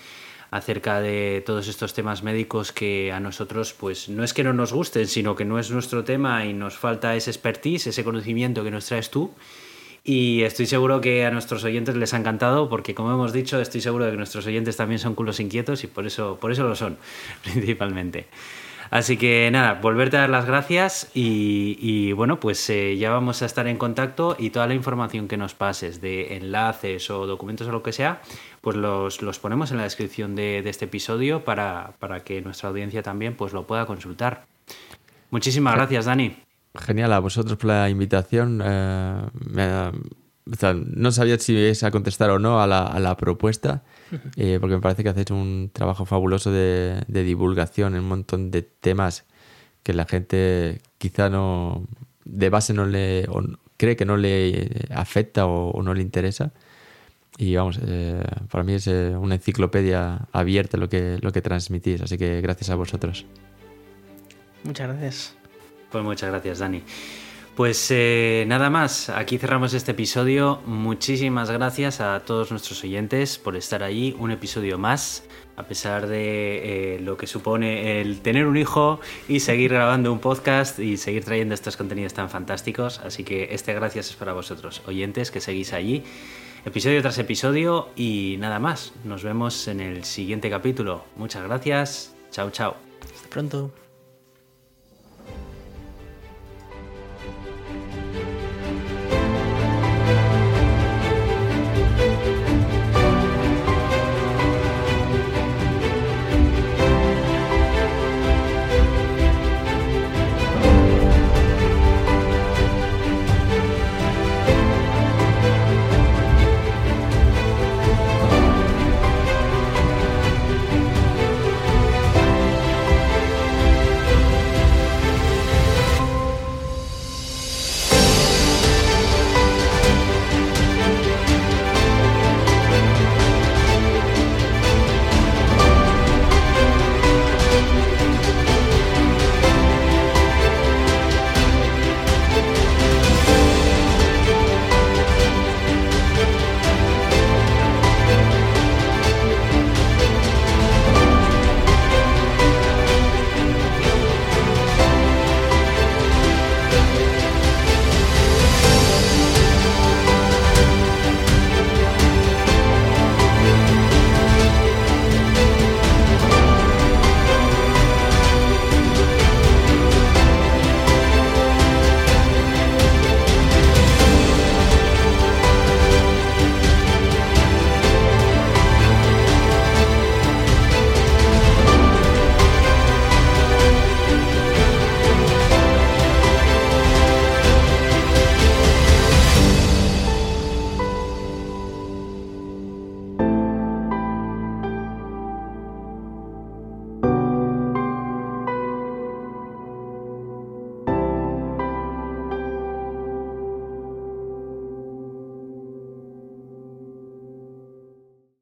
acerca de todos estos temas médicos que a nosotros pues no es que no nos gusten, sino que no es nuestro tema y nos falta ese expertise, ese conocimiento que nos traes tú. Y estoy seguro que a nuestros oyentes les ha encantado porque como hemos dicho, estoy seguro de que nuestros oyentes también son culos inquietos y por eso, por eso lo son, principalmente. Así que nada, volverte a dar las gracias y, bueno, pues eh, ya vamos a estar en contacto y toda la información que nos pases de enlaces o documentos o lo que sea, pues los, ponemos en la descripción de, este episodio para, que nuestra audiencia también pues lo pueda consultar. Muchísimas gracias, Dani. Genial, a vosotros por la invitación. Eh, no sabía si ibais a contestar o no a la, propuesta, eh, porque me parece que hacéis un trabajo fabuloso de, divulgación en un montón de temas que la gente quizá no de base no le cree que no le afecta o no le interesa y vamos, eh, para mí es eh, una enciclopedia abierta lo que, lo que transmitís, así que gracias a vosotros. Muchas gracias. Pues muchas gracias, Dani. Pues eh, nada más, aquí cerramos este episodio. Muchísimas gracias a todos nuestros oyentes por estar allí. Un episodio más, a pesar de lo que supone el tener un hijo y seguir grabando un podcast y seguir trayendo estos contenidos tan fantásticos. Así que este gracias es para vosotros, oyentes, que seguís allí episodio tras episodio y nada más. Nos vemos en el siguiente capítulo. Muchas gracias. Chao, chao. Hasta pronto.